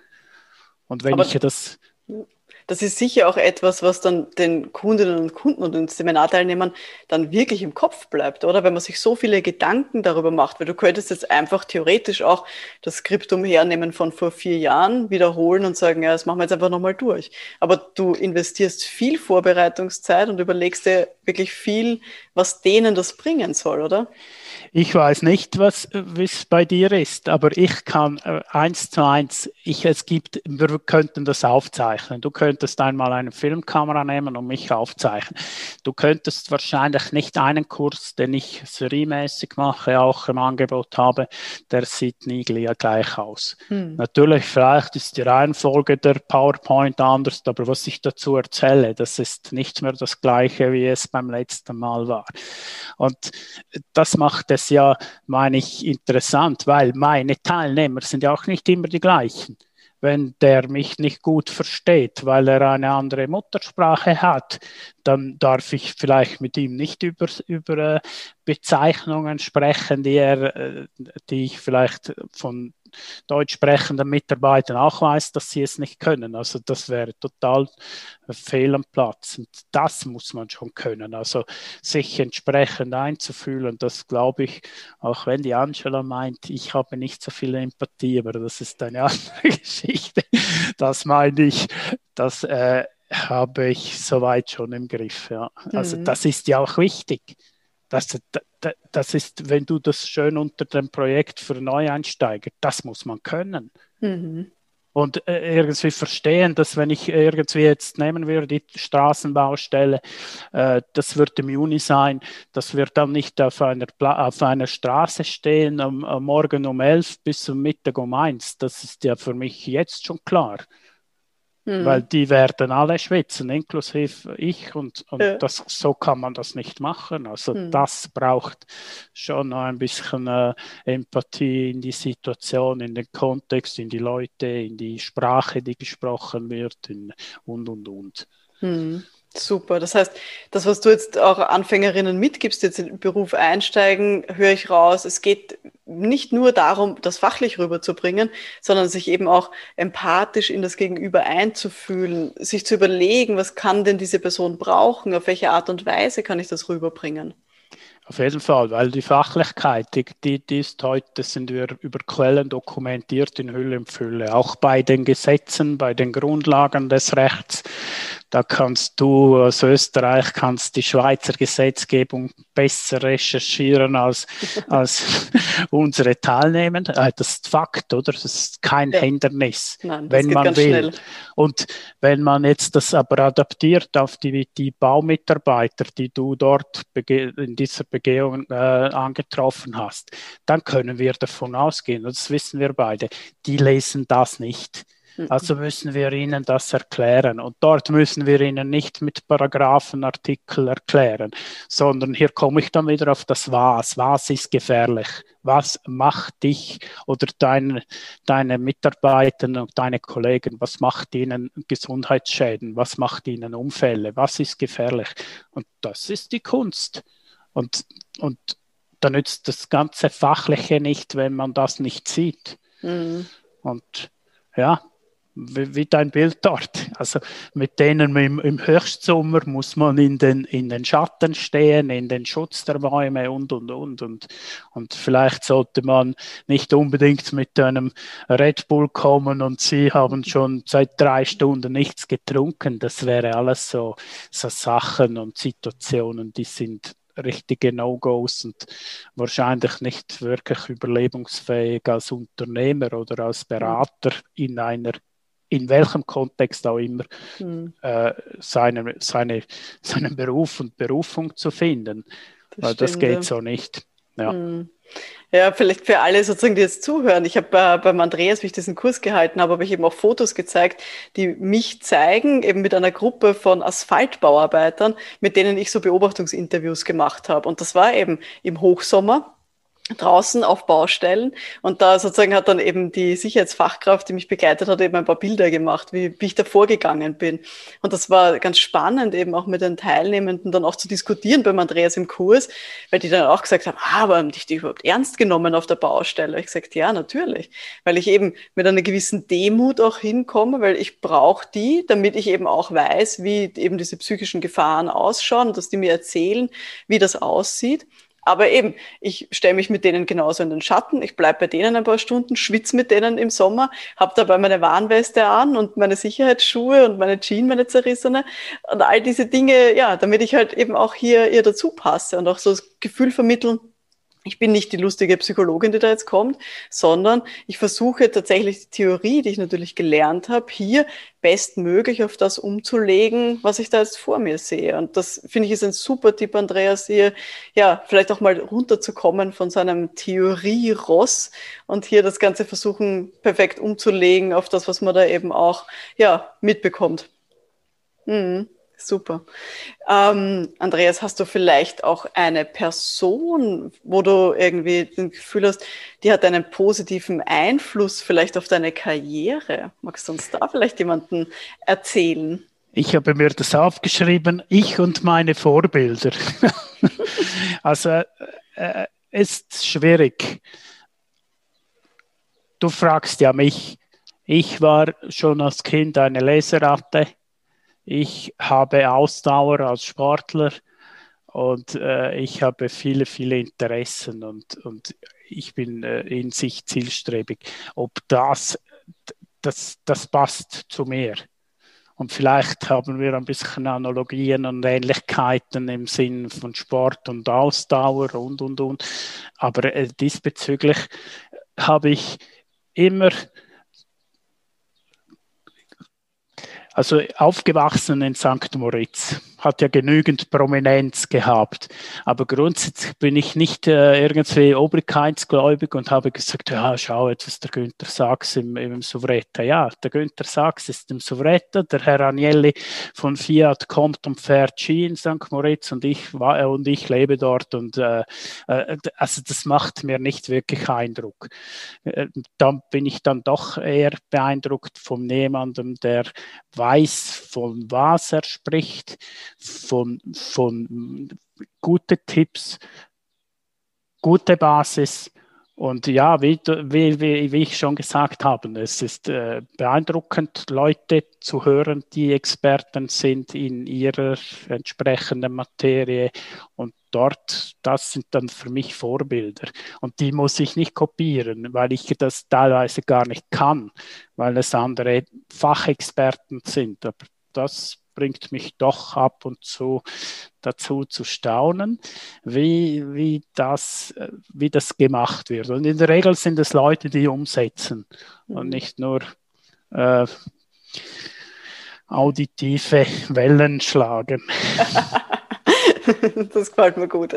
Und wenn Aber ich das das ist sicher auch etwas, was dann den Kundinnen und Kunden und den Seminarteilnehmern dann wirklich im Kopf bleibt, oder? Wenn man sich so viele Gedanken darüber macht, weil du könntest jetzt einfach theoretisch auch das Skriptum hernehmen von vor vier Jahren, wiederholen und sagen, ja, das machen wir jetzt einfach nochmal durch. Aber du investierst viel Vorbereitungszeit und überlegst dir wirklich viel, was denen das bringen soll, oder? Ich weiß nicht, was es bei dir ist, aber ich kann äh, eins zu eins, ich, es gibt, wir könnten das aufzeichnen. Du könntest einmal eine Filmkamera nehmen und mich aufzeichnen. Du könntest wahrscheinlich nicht einen Kurs, den ich seriemäßig mache, auch im Angebot habe, der sieht nie gleich aus. Hm. Natürlich, vielleicht ist die Reihenfolge der PowerPoint anders, aber was ich dazu erzähle, das ist nicht mehr das gleiche, wie es beim letzten Mal war. Und das macht es es ja, meine ich, interessant, weil meine Teilnehmer sind ja auch nicht immer die gleichen. Wenn der mich nicht gut versteht, weil er eine andere Muttersprache hat, dann darf ich vielleicht mit ihm nicht über, über äh, Bezeichnungen sprechen, die, er, äh, die ich vielleicht von deutsch sprechenden Mitarbeitern auch weiß, dass sie es nicht können. Also das wäre total fehl am Platz. Und das muss man schon können. Also sich entsprechend einzufühlen, das glaube ich, auch wenn die Angela meint, ich habe nicht so viel Empathie, aber das ist eine andere Geschichte. Das meine ich, das äh, habe ich soweit schon im Griff. Ja. Also mhm. das ist ja auch wichtig. Das, das ist, wenn du das schön unter dem Projekt für Neueinsteiger, das muss man können. Mhm. Und äh, irgendwie verstehen, dass wenn ich irgendwie jetzt nehmen würde, die Straßenbaustelle, äh, das wird im Juni sein, dass wir dann nicht auf einer, auf einer Straße stehen, am, am Morgen um elf bis zum Mittag um eins. Das ist ja für mich jetzt schon klar. Mhm. Weil die werden alle schwitzen, inklusive ich. Und, und ja. das, so kann man das nicht machen. Also mhm. das braucht schon noch ein bisschen äh, Empathie in die Situation, in den Kontext, in die Leute, in die Sprache, die gesprochen wird in, und, und, und. Mhm. Super. Das heißt, das, was du jetzt auch Anfängerinnen mitgibst, jetzt in den Beruf einsteigen, höre ich raus, es geht nicht nur darum, das fachlich rüberzubringen, sondern sich eben auch empathisch in das Gegenüber einzufühlen, sich zu überlegen, was kann denn diese Person brauchen, auf welche Art und Weise kann ich das rüberbringen. Auf jeden Fall, weil die Fachlichkeit, die, die, die ist heute, sind wir über Quellen dokumentiert in Hülle und Fülle. Auch bei den Gesetzen, bei den Grundlagen des Rechts da kannst du aus Österreich kannst die Schweizer Gesetzgebung besser recherchieren als, als unsere Teilnehmer. Äh, das ist Fakt, oder? Das ist kein ja. Hindernis, Nein, wenn man will. Schnell. Und wenn man jetzt das aber adaptiert auf die, die Baumitarbeiter, die du dort in dieser Begehung äh, angetroffen hast, dann können wir davon ausgehen, und das wissen wir beide, die lesen das nicht. Also müssen wir ihnen das erklären. Und dort müssen wir ihnen nicht mit Paragraphenartikel erklären, sondern hier komme ich dann wieder auf das Was. Was ist gefährlich? Was macht dich oder deine, deine Mitarbeiter und deine Kollegen, was macht ihnen Gesundheitsschäden? Was macht ihnen Unfälle? Was ist gefährlich? Und das ist die Kunst. Und, und da nützt das ganze Fachliche nicht, wenn man das nicht sieht. Mhm. Und ja, wie, wie dein Bild dort. Also mit denen im, im Höchstsommer muss man in den, in den Schatten stehen, in den Schutz der Bäume und, und, und. Und, und vielleicht sollte man nicht unbedingt mit einem Red Bull kommen und sie haben schon seit drei Stunden nichts getrunken. Das wäre alles so, so Sachen und Situationen, die sind richtige No-Gos und wahrscheinlich nicht wirklich überlebensfähig als Unternehmer oder als Berater in einer in welchem Kontext auch immer, mhm. äh, seine, seine, seinen Beruf und Berufung zu finden. Das, das geht so nicht. Ja. Mhm. Ja, vielleicht für alle sozusagen, die jetzt zuhören. Ich habe äh, beim Andreas, wie ich diesen Kurs gehalten habe, habe ich eben auch Fotos gezeigt, die mich zeigen, eben mit einer Gruppe von Asphaltbauarbeitern, mit denen ich so Beobachtungsinterviews gemacht habe. Und das war eben im Hochsommer draußen auf Baustellen und da sozusagen hat dann eben die Sicherheitsfachkraft, die mich begleitet hat, eben ein paar Bilder gemacht, wie, wie ich da vorgegangen bin. Und das war ganz spannend, eben auch mit den Teilnehmenden dann auch zu diskutieren beim Andreas im Kurs, weil die dann auch gesagt haben, ah, aber haben dich die überhaupt ernst genommen auf der Baustelle? Ich gesagt, ja, natürlich, weil ich eben mit einer gewissen Demut auch hinkomme, weil ich brauche die, damit ich eben auch weiß, wie eben diese psychischen Gefahren ausschauen, dass die mir erzählen, wie das aussieht. Aber eben, ich stelle mich mit denen genauso in den Schatten, ich bleibe bei denen ein paar Stunden, schwitze mit denen im Sommer, habe dabei meine Warnweste an und meine Sicherheitsschuhe und meine Jeans, meine zerrissene und all diese Dinge, ja, damit ich halt eben auch hier ihr dazu passe und auch so das Gefühl vermitteln, ich bin nicht die lustige Psychologin, die da jetzt kommt, sondern ich versuche tatsächlich die Theorie, die ich natürlich gelernt habe, hier bestmöglich auf das umzulegen, was ich da jetzt vor mir sehe. Und das finde ich ist ein super Tipp, Andreas, hier ja vielleicht auch mal runterzukommen von seinem Theorie-Ross und hier das Ganze versuchen, perfekt umzulegen auf das, was man da eben auch ja mitbekommt. Mhm. Super. Ähm, Andreas, hast du vielleicht auch eine Person, wo du irgendwie das Gefühl hast, die hat einen positiven Einfluss vielleicht auf deine Karriere? Magst du uns da vielleicht jemanden erzählen? Ich habe mir das aufgeschrieben, ich und meine Vorbilder. also äh, äh, ist schwierig. Du fragst ja mich. Ich war schon als Kind eine Leseratte ich habe Ausdauer als Sportler und äh, ich habe viele, viele Interessen und, und ich bin äh, in sich zielstrebig. Ob das, das, das passt zu mir. Und vielleicht haben wir ein bisschen Analogien und Ähnlichkeiten im Sinn von Sport und Ausdauer und, und, und. Aber äh, diesbezüglich habe ich immer also aufgewachsen in St. Moritz hat ja genügend Prominenz gehabt. Aber grundsätzlich bin ich nicht äh, irgendwie obrigkeitsgläubig und habe gesagt, ja, schau, jetzt ist der Günther Sachs im, im Souvretta. Ja, der Günther Sachs ist im Souvretta, der Herr Agnelli von Fiat kommt und fährt Ski in St. Moritz und ich, äh, und ich lebe dort und äh, äh, also das macht mir nicht wirklich Eindruck. Äh, dann bin ich dann doch eher beeindruckt von jemandem, der weiß, von was er spricht, von, von gute Tipps, gute Basis. Und ja, wie, wie, wie ich schon gesagt habe, es ist äh, beeindruckend, Leute zu hören, die Experten sind in ihrer entsprechenden Materie. Und dort, das sind dann für mich Vorbilder. Und die muss ich nicht kopieren, weil ich das teilweise gar nicht kann, weil es andere Fachexperten sind. Aber das bringt mich doch ab und zu dazu zu staunen, wie, wie, das, wie das gemacht wird. Und in der Regel sind es Leute, die umsetzen und mhm. nicht nur äh, auditive Wellen schlagen. das gefällt mir gut.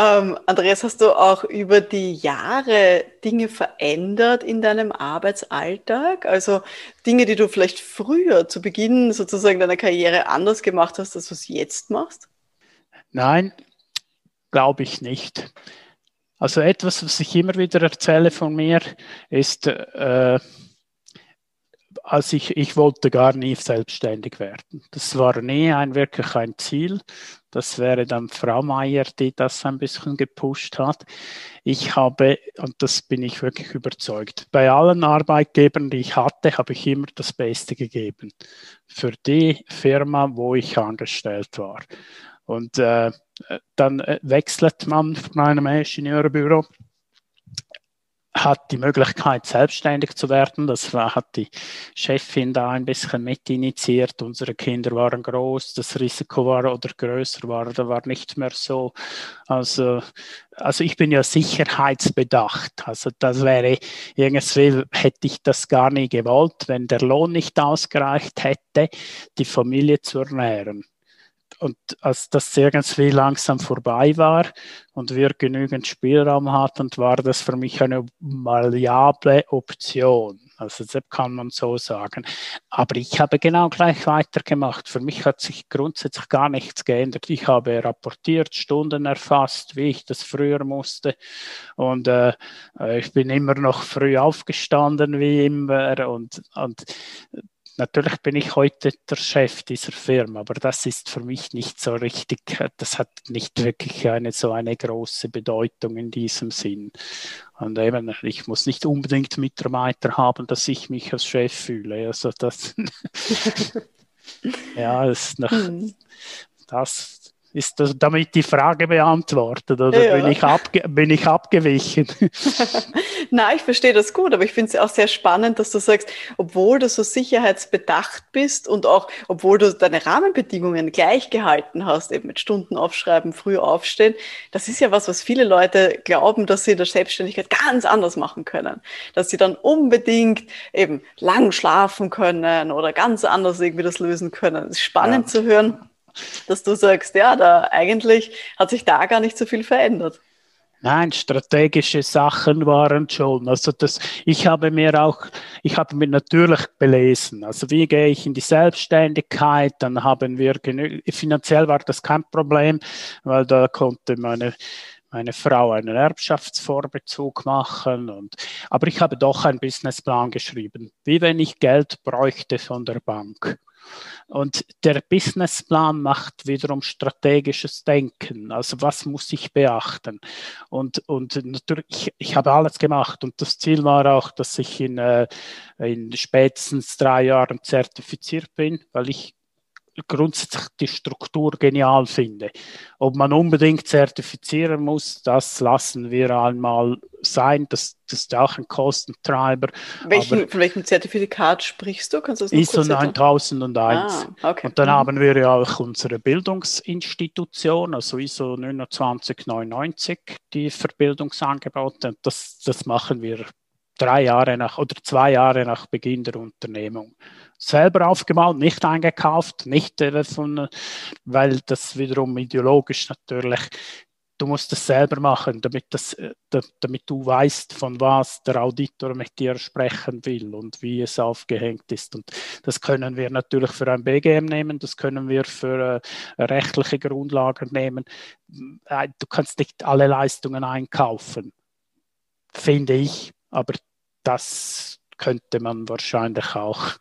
Ähm, Andreas, hast du auch über die Jahre Dinge verändert in deinem Arbeitsalltag? Also Dinge, die du vielleicht früher zu Beginn sozusagen deiner Karriere anders gemacht hast, als du es jetzt machst? Nein, glaube ich nicht. Also etwas, was ich immer wieder erzähle von mir, ist, äh, also ich, ich wollte gar nie selbstständig werden. Das war nie ein, wirklich ein Ziel. Das wäre dann Frau Meier, die das ein bisschen gepusht hat. Ich habe, und das bin ich wirklich überzeugt, bei allen Arbeitgebern, die ich hatte, habe ich immer das Beste gegeben. Für die Firma, wo ich angestellt war. Und äh, dann äh, wechselt man von einem Ingenieurbüro hat die Möglichkeit, selbstständig zu werden. Das hat die Chefin da ein bisschen mit initiiert. Unsere Kinder waren groß, das Risiko war oder größer war, da war nicht mehr so. Also, also ich bin ja sicherheitsbedacht. Also das wäre irgendwie, hätte ich das gar nie gewollt, wenn der Lohn nicht ausgereicht hätte, die Familie zu ernähren und als das irgendwie langsam vorbei war und wir genügend Spielraum hatten, war das für mich eine variable Option. Also das kann man so sagen. Aber ich habe genau gleich weitergemacht. Für mich hat sich grundsätzlich gar nichts geändert. Ich habe rapportiert, Stunden erfasst, wie ich das früher musste. Und äh, ich bin immer noch früh aufgestanden, wie immer. Und, und Natürlich bin ich heute der Chef dieser Firma, aber das ist für mich nicht so richtig, das hat nicht wirklich eine so eine große Bedeutung in diesem Sinn. Und eben, ich muss nicht unbedingt Mitarbeiter haben, dass ich mich als Chef fühle. Also das, ja, ist noch, hm. das ist das damit die Frage beantwortet oder ja. bin, ich abge bin ich abgewichen? Nein, ich verstehe das gut, aber ich finde es auch sehr spannend, dass du sagst, obwohl du so sicherheitsbedacht bist und auch obwohl du deine Rahmenbedingungen gleich gehalten hast, eben mit Stunden aufschreiben, früh aufstehen, das ist ja was, was viele Leute glauben, dass sie in der Selbstständigkeit ganz anders machen können. Dass sie dann unbedingt eben lang schlafen können oder ganz anders irgendwie das lösen können. Es ist spannend ja. zu hören dass du sagst, ja, da eigentlich hat sich da gar nicht so viel verändert. Nein, strategische Sachen waren schon. Also das, ich habe mir auch, ich habe mir natürlich belesen. Also wie gehe ich in die Selbstständigkeit? Dann haben wir genü finanziell war das kein Problem, weil da konnte meine meine Frau einen Erbschaftsvorbezug machen. Und, aber ich habe doch einen Businessplan geschrieben, wie wenn ich Geld bräuchte von der Bank. Und der Businessplan macht wiederum strategisches Denken. Also was muss ich beachten? Und, und natürlich, ich, habe alles gemacht und das Ziel war auch, dass ich in, äh, in spätestens drei Jahren zertifiziert bin, weil ich grundsätzlich die Struktur genial finde. Ob man unbedingt zertifizieren muss, das lassen wir einmal sein. Das, das ist auch ein Kostentreiber. Welchen, von welchem Zertifikat sprichst du? Kannst du das ISO 9001. Ah, okay. Und dann mhm. haben wir ja auch unsere Bildungsinstitution, also ISO 2999, die für Bildungsangebote. Das, das machen wir drei Jahre nach oder zwei Jahre nach Beginn der Unternehmung selber aufgemalt, nicht eingekauft, nicht äh, von, weil das wiederum ideologisch natürlich, du musst es selber machen, damit, das, äh, damit du weißt, von was der Auditor mit dir sprechen will und wie es aufgehängt ist. Und das können wir natürlich für ein BGM nehmen, das können wir für äh, rechtliche Grundlagen nehmen. Äh, du kannst nicht alle Leistungen einkaufen, finde ich, aber das könnte man wahrscheinlich auch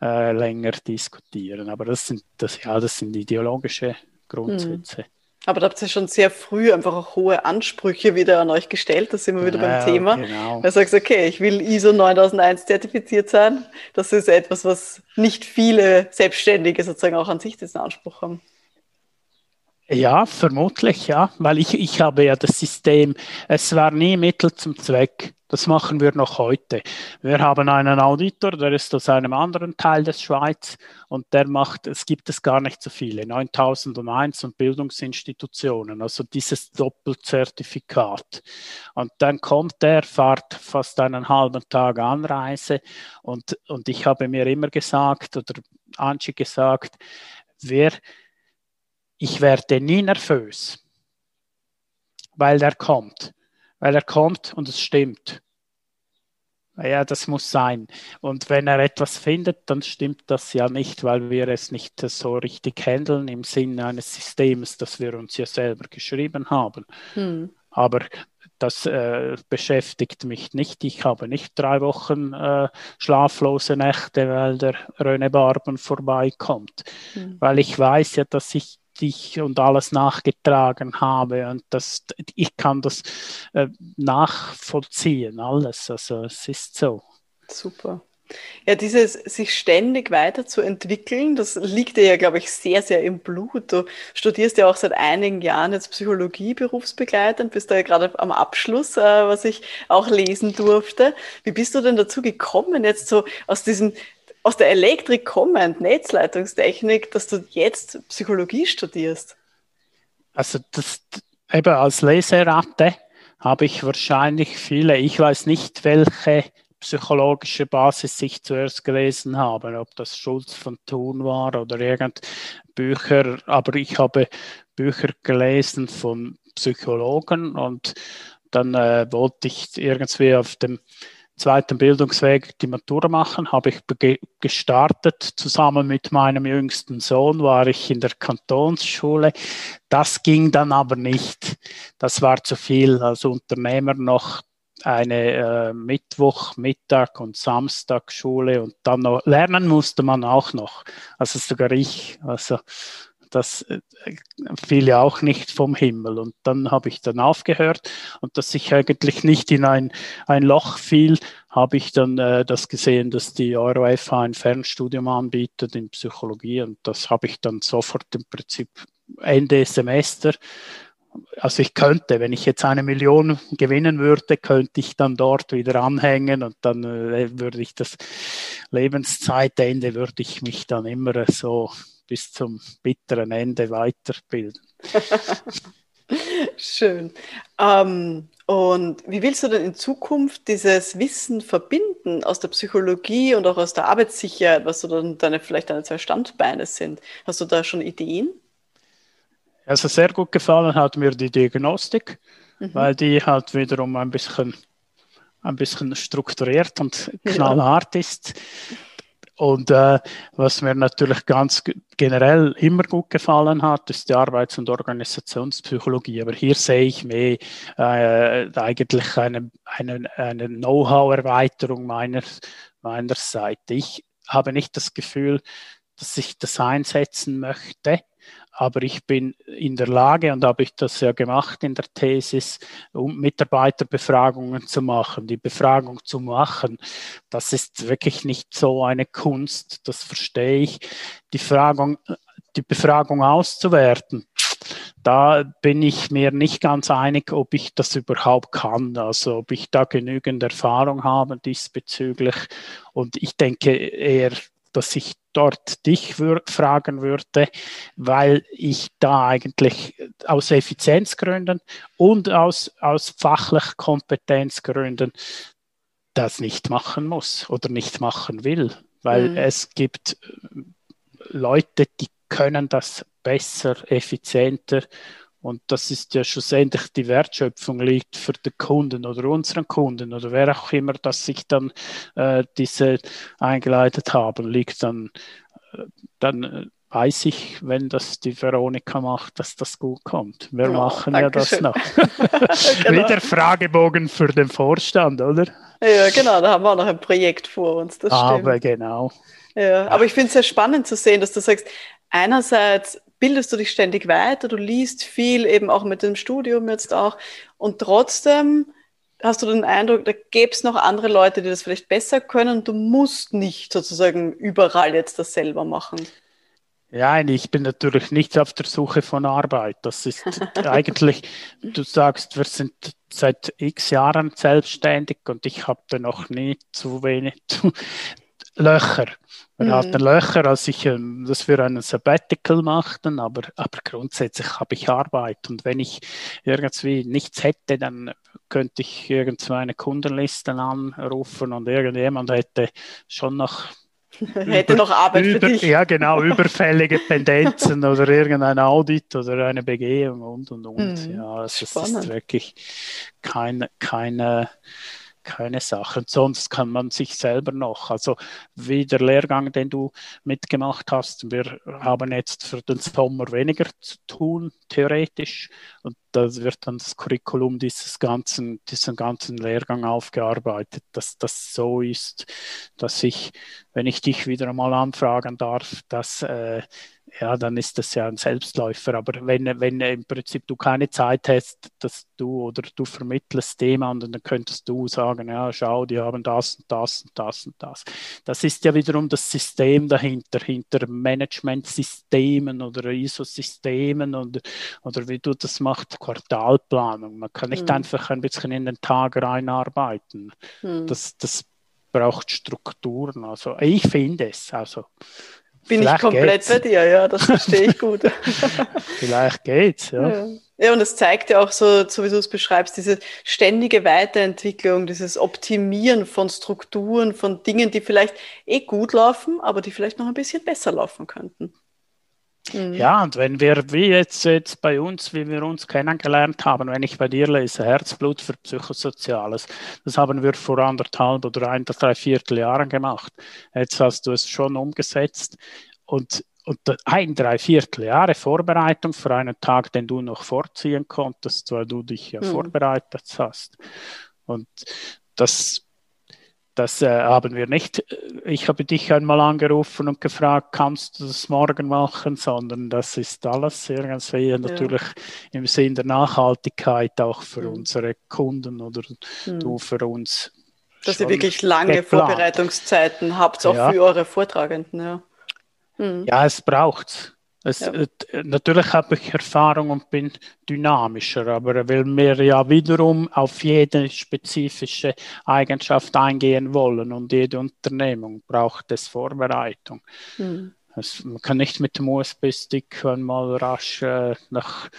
äh, länger diskutieren. Aber das sind, das, ja, das sind ideologische Grundsätze. Hm. Aber da habt ihr schon sehr früh einfach auch hohe Ansprüche wieder an euch gestellt. Da sind wir wieder ja, beim Thema. Genau. Da sagst okay, ich will ISO 9001 zertifiziert sein. Das ist etwas, was nicht viele Selbstständige sozusagen auch an sich diesen Anspruch haben. Ja, vermutlich, ja, weil ich, ich habe ja das System, es war nie Mittel zum Zweck. Das machen wir noch heute. Wir haben einen Auditor, der ist aus einem anderen Teil des Schweiz und der macht, es gibt es gar nicht so viele, 9001 und Bildungsinstitutionen, also dieses Doppelzertifikat. Und dann kommt der, fahrt fast einen halben Tag Anreise und, und ich habe mir immer gesagt oder Angie gesagt, wer, ich werde nie nervös, weil er kommt weil er kommt und es stimmt. Ja, das muss sein. Und wenn er etwas findet, dann stimmt das ja nicht, weil wir es nicht so richtig handeln im Sinne eines Systems, das wir uns ja selber geschrieben haben. Hm. Aber das äh, beschäftigt mich nicht. Ich habe nicht drei Wochen äh, schlaflose Nächte, weil der Röne Barben vorbeikommt, mhm. weil ich weiß ja, dass ich dich und alles nachgetragen habe und das, ich kann das äh, nachvollziehen, alles. Also es ist so. Super. Ja, dieses sich ständig weiterzuentwickeln, das liegt dir ja, glaube ich, sehr, sehr im Blut. Du studierst ja auch seit einigen Jahren jetzt Psychologie berufsbegleitend, bist da ja gerade am Abschluss, äh, was ich auch lesen durfte. Wie bist du denn dazu gekommen, jetzt so aus diesem aus der Elektrik kommend, Netzleitungstechnik, dass du jetzt Psychologie studierst? Also das eben als Leseratte habe ich wahrscheinlich viele, ich weiß nicht, welche psychologische Basis ich zuerst gelesen habe, ob das Schulz von Thun war oder irgend Bücher, aber ich habe Bücher gelesen von Psychologen und dann äh, wollte ich irgendwie auf dem zweiten Bildungsweg die Matura machen, habe ich gestartet. Zusammen mit meinem jüngsten Sohn war ich in der Kantonsschule. Das ging dann aber nicht. Das war zu viel als Unternehmer noch eine äh, Mittwoch, Mittag und Samstag Schule und dann noch lernen musste man auch noch. Also sogar ich. Also das äh, fiel ja auch nicht vom Himmel. Und dann habe ich dann aufgehört. Und dass ich eigentlich nicht in ein, ein Loch fiel, habe ich dann äh, das gesehen, dass die EuroFH ein Fernstudium anbietet in Psychologie. Und das habe ich dann sofort im Prinzip Ende Semester. Also ich könnte, wenn ich jetzt eine Million gewinnen würde, könnte ich dann dort wieder anhängen. Und dann äh, würde ich das Lebenszeitende, würde ich mich dann immer so bis zum bitteren Ende weiterbilden. Schön. Ähm, und wie willst du denn in Zukunft dieses Wissen verbinden aus der Psychologie und auch aus der Arbeitssicherheit, was so dann deine, vielleicht deine zwei Standbeine sind? Hast du da schon Ideen? Also sehr gut gefallen hat mir die Diagnostik, mhm. weil die halt wiederum ein bisschen, ein bisschen strukturiert und knallhart ja. ist. Und äh, was mir natürlich ganz generell immer gut gefallen hat, ist die Arbeits- und Organisationspsychologie. Aber hier sehe ich mehr äh, eigentlich eine, eine, eine Know-how-Erweiterung meiner, meiner Seite. Ich habe nicht das Gefühl, dass ich das einsetzen möchte, aber ich bin in der Lage, und habe ich das ja gemacht in der Thesis, um Mitarbeiterbefragungen zu machen. Die Befragung zu machen, das ist wirklich nicht so eine Kunst, das verstehe ich. Die, Fragung, die Befragung auszuwerten, da bin ich mir nicht ganz einig, ob ich das überhaupt kann, also ob ich da genügend Erfahrung habe diesbezüglich. Und ich denke eher, dass ich dort dich fragen würde, weil ich da eigentlich aus Effizienzgründen und aus, aus fachlich Kompetenzgründen das nicht machen muss oder nicht machen will, weil mhm. es gibt Leute, die können das besser, effizienter und das ist ja schlussendlich die Wertschöpfung liegt für den Kunden oder unseren Kunden oder wer auch immer, dass sich dann äh, diese eingeleitet haben, liegt dann, äh, dann äh, weiß ich, wenn das die Veronika macht, dass das gut kommt. Wir ja, machen ja das schön. noch. genau. Wieder Fragebogen für den Vorstand, oder? Ja, genau, da haben wir auch noch ein Projekt vor uns. Das aber stimmt. genau. Ja, aber ich finde es sehr spannend zu sehen, dass du sagst, einerseits bildest du dich ständig weiter, du liest viel, eben auch mit dem Studium jetzt auch. Und trotzdem hast du den Eindruck, da gäbe es noch andere Leute, die das vielleicht besser können. Du musst nicht sozusagen überall jetzt das selber machen. Ja, ich bin natürlich nicht auf der Suche von Arbeit. Das ist eigentlich, du sagst, wir sind seit x Jahren selbstständig und ich habe da noch nie zu wenig zu, Löcher. Wir mhm. hatten Löcher, als ich ähm, das für einen Sabbatical machten, aber, aber grundsätzlich habe ich Arbeit. Und wenn ich irgendwie nichts hätte, dann könnte ich irgendwo eine Kundenliste anrufen und irgendjemand hätte schon noch hätte noch Arbeit über, für dich. Ja, genau, überfällige Pendenzen oder irgendein Audit oder eine Begehung und und und. Mhm, ja, es ist wirklich keine, keine keine Sache. Und sonst kann man sich selber noch, also wie der Lehrgang, den du mitgemacht hast, wir haben jetzt für den Sommer weniger zu tun, theoretisch. Und das wird dann das Curriculum dieses ganzen, diesen ganzen Lehrgang aufgearbeitet, dass das so ist, dass ich, wenn ich dich wieder einmal anfragen darf, dass äh, ja, dann ist das ja ein Selbstläufer. Aber wenn, wenn im Prinzip du keine Zeit hast, dass du oder du vermittelst jemanden, dann könntest du sagen, ja, schau, die haben das und das und das und das. Das ist ja wiederum das System dahinter, hinter Managementsystemen oder ISO-Systemen oder, oder wie du das machst, Quartalplanung. Man kann nicht mhm. einfach ein bisschen in den Tag reinarbeiten. Mhm. Das, das braucht Strukturen. Also ich finde es. Also bin Vielleicht ich komplett geht's. bei dir, ja, das verstehe ich gut. Vielleicht geht's, ja. ja. Ja, und es zeigt ja auch so, so wie du es beschreibst, diese ständige Weiterentwicklung, dieses Optimieren von Strukturen, von Dingen, die vielleicht eh gut laufen, aber die vielleicht noch ein bisschen besser laufen könnten. Mhm. Ja, und wenn wir, wie jetzt, jetzt bei uns, wie wir uns kennengelernt haben, wenn ich bei dir lese, Herzblut für Psychosoziales, das haben wir vor anderthalb oder ein, drei Viertel Jahren gemacht. Jetzt hast du es schon umgesetzt und, und ein, drei Viertel Jahre Vorbereitung für einen Tag, den du noch vorziehen konntest, weil du dich ja mhm. vorbereitet hast. Und das das äh, haben wir nicht. Ich habe dich einmal angerufen und gefragt, kannst du das morgen machen, sondern das ist alles irgendwie ja. natürlich im Sinn der Nachhaltigkeit auch für mhm. unsere Kunden oder mhm. du für uns. Dass ihr wirklich lange geplant. Vorbereitungszeiten habt, auch ja. für eure Vortragenden. Ja, mhm. ja es braucht es, ja. äh, natürlich habe ich Erfahrung und bin dynamischer, aber weil wir ja wiederum auf jede spezifische Eigenschaft eingehen wollen und jede Unternehmung braucht es Vorbereitung. Mhm. Es, man kann nicht mit dem USB-Stick einmal rasch äh, nach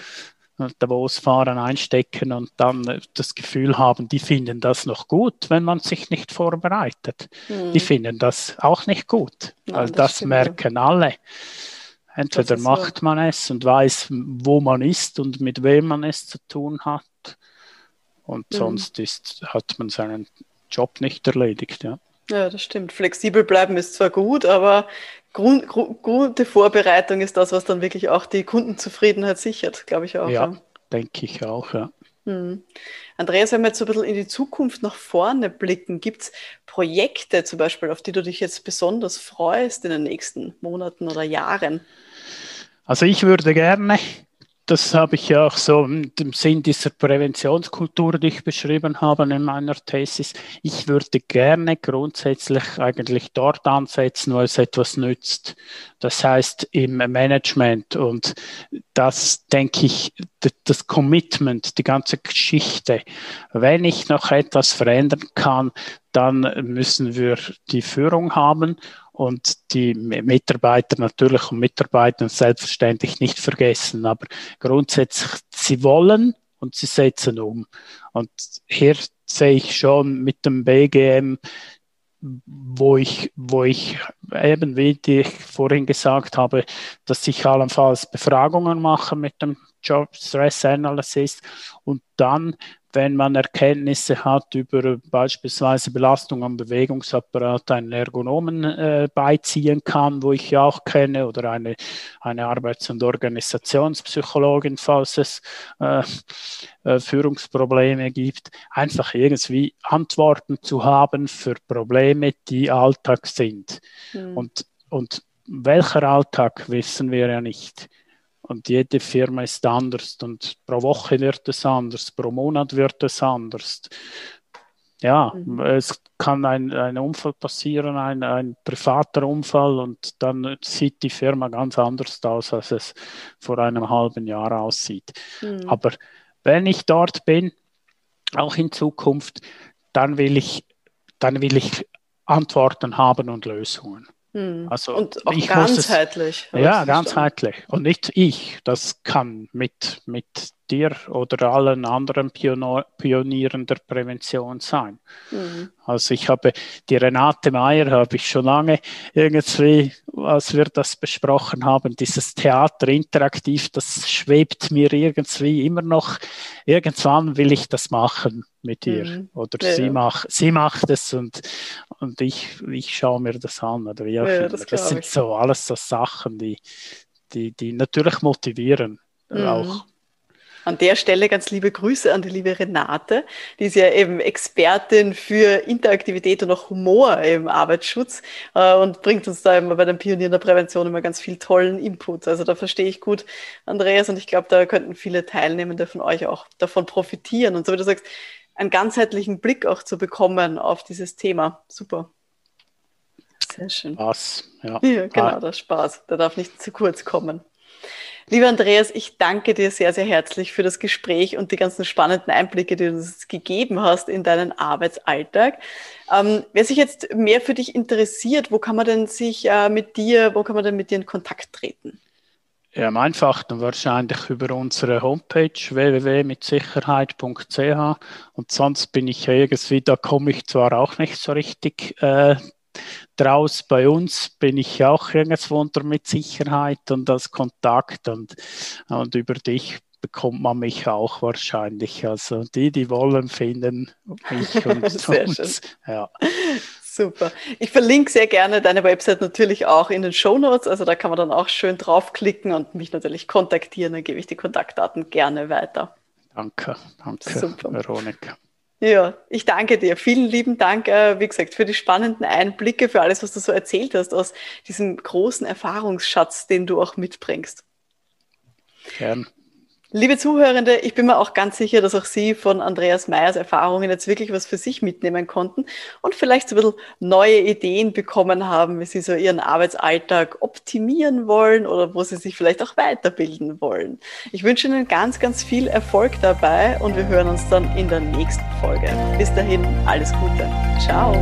Davos fahren, einstecken und dann das Gefühl haben, die finden das noch gut, wenn man sich nicht vorbereitet. Mhm. Die finden das auch nicht gut, weil ja, das, das merken alle. Entweder macht man es und weiß, wo man ist und mit wem man es zu tun hat. Und mhm. sonst ist, hat man seinen Job nicht erledigt. Ja. ja, das stimmt. Flexibel bleiben ist zwar gut, aber Grund, gute Vorbereitung ist das, was dann wirklich auch die Kundenzufriedenheit sichert, glaube ich auch. Ja, ja. denke ich auch, ja. Hm. Andreas, wenn wir jetzt so ein bisschen in die Zukunft nach vorne blicken, gibt es Projekte zum Beispiel, auf die du dich jetzt besonders freust in den nächsten Monaten oder Jahren? Also ich würde gerne das habe ich ja auch so im Sinn dieser Präventionskultur, die ich beschrieben habe in meiner Thesis. Ich würde gerne grundsätzlich eigentlich dort ansetzen, wo es etwas nützt. Das heißt im Management und das denke ich, das Commitment, die ganze Geschichte. Wenn ich noch etwas verändern kann, dann müssen wir die Führung haben und die Mitarbeiter natürlich und Mitarbeiter selbstverständlich nicht vergessen, aber grundsätzlich, sie wollen und sie setzen um. Und hier sehe ich schon mit dem BGM, wo ich, wo ich eben, wie ich vorhin gesagt habe, dass ich allenfalls Befragungen mache mit dem Job Stress Analysis und dann wenn man Erkenntnisse hat über beispielsweise Belastung am Bewegungsapparat, einen Ergonomen äh, beiziehen kann, wo ich ja auch kenne, oder eine, eine Arbeits- und Organisationspsychologin, falls es äh, äh, Führungsprobleme gibt, einfach irgendwie Antworten zu haben für Probleme, die Alltag sind. Mhm. Und, und welcher Alltag wissen wir ja nicht. Und jede Firma ist anders und pro Woche wird es anders, pro Monat wird es anders. Ja, mhm. es kann ein, ein Unfall passieren, ein, ein privater Unfall und dann sieht die Firma ganz anders aus, als es vor einem halben Jahr aussieht. Mhm. Aber wenn ich dort bin, auch in Zukunft, dann will ich, dann will ich Antworten haben und Lösungen. Hm. Also und auch ganzheitlich. Es, ja, ganzheitlich. Und nicht ich. Das kann mit, mit dir oder allen anderen Pionieren der Prävention sein. Mhm. Also ich habe die Renate Meyer habe ich schon lange irgendwie, als wir das besprochen haben, dieses Theater interaktiv, das schwebt mir irgendwie immer noch. Irgendwann will ich das machen mit ihr mhm. oder ja, sie. Mach, sie macht es und, und ich, ich schaue mir das an oder wie auch ja, Das, das sind ich. so alles so Sachen, die, die, die natürlich motivieren. Mhm. Auch an der Stelle ganz liebe Grüße an die liebe Renate, die ist ja eben Expertin für Interaktivität und auch Humor im Arbeitsschutz äh, und bringt uns da immer bei den Pionieren der Prävention immer ganz viel tollen Input. Also da verstehe ich gut Andreas und ich glaube, da könnten viele Teilnehmende von euch auch davon profitieren. Und so wie du sagst, einen ganzheitlichen Blick auch zu bekommen auf dieses Thema. Super. Sehr schön. Spaß, ja. ja genau, ah. das Spaß. Der darf nicht zu kurz kommen. Lieber Andreas, ich danke dir sehr, sehr herzlich für das Gespräch und die ganzen spannenden Einblicke, die du uns gegeben hast in deinen Arbeitsalltag. Ähm, wer sich jetzt mehr für dich interessiert, wo kann man denn sich äh, mit dir, wo kann man denn mit dir in Kontakt treten? Ja, am einfachsten wahrscheinlich über unsere Homepage www.mitsicherheit.ch und sonst bin ich irgendwie, da komme ich zwar auch nicht so richtig äh, draus bei uns bin ich auch irgendwo unter mit Sicherheit und als Kontakt und, und über dich bekommt man mich auch wahrscheinlich. Also die, die wollen, finden mich und Sehr uns. Ja. Super. Ich verlinke sehr gerne deine Website natürlich auch in den Show Notes. Also da kann man dann auch schön draufklicken und mich natürlich kontaktieren. Dann gebe ich die Kontaktdaten gerne weiter. Danke, danke, Super. Veronika. Ja, ich danke dir. Vielen lieben Dank, äh, wie gesagt, für die spannenden Einblicke, für alles, was du so erzählt hast aus diesem großen Erfahrungsschatz, den du auch mitbringst. Gern. Liebe Zuhörende, ich bin mir auch ganz sicher, dass auch Sie von Andreas Meyers Erfahrungen jetzt wirklich was für sich mitnehmen konnten und vielleicht so ein bisschen neue Ideen bekommen haben, wie Sie so Ihren Arbeitsalltag optimieren wollen oder wo Sie sich vielleicht auch weiterbilden wollen. Ich wünsche Ihnen ganz, ganz viel Erfolg dabei und wir hören uns dann in der nächsten Folge. Bis dahin, alles Gute. Ciao.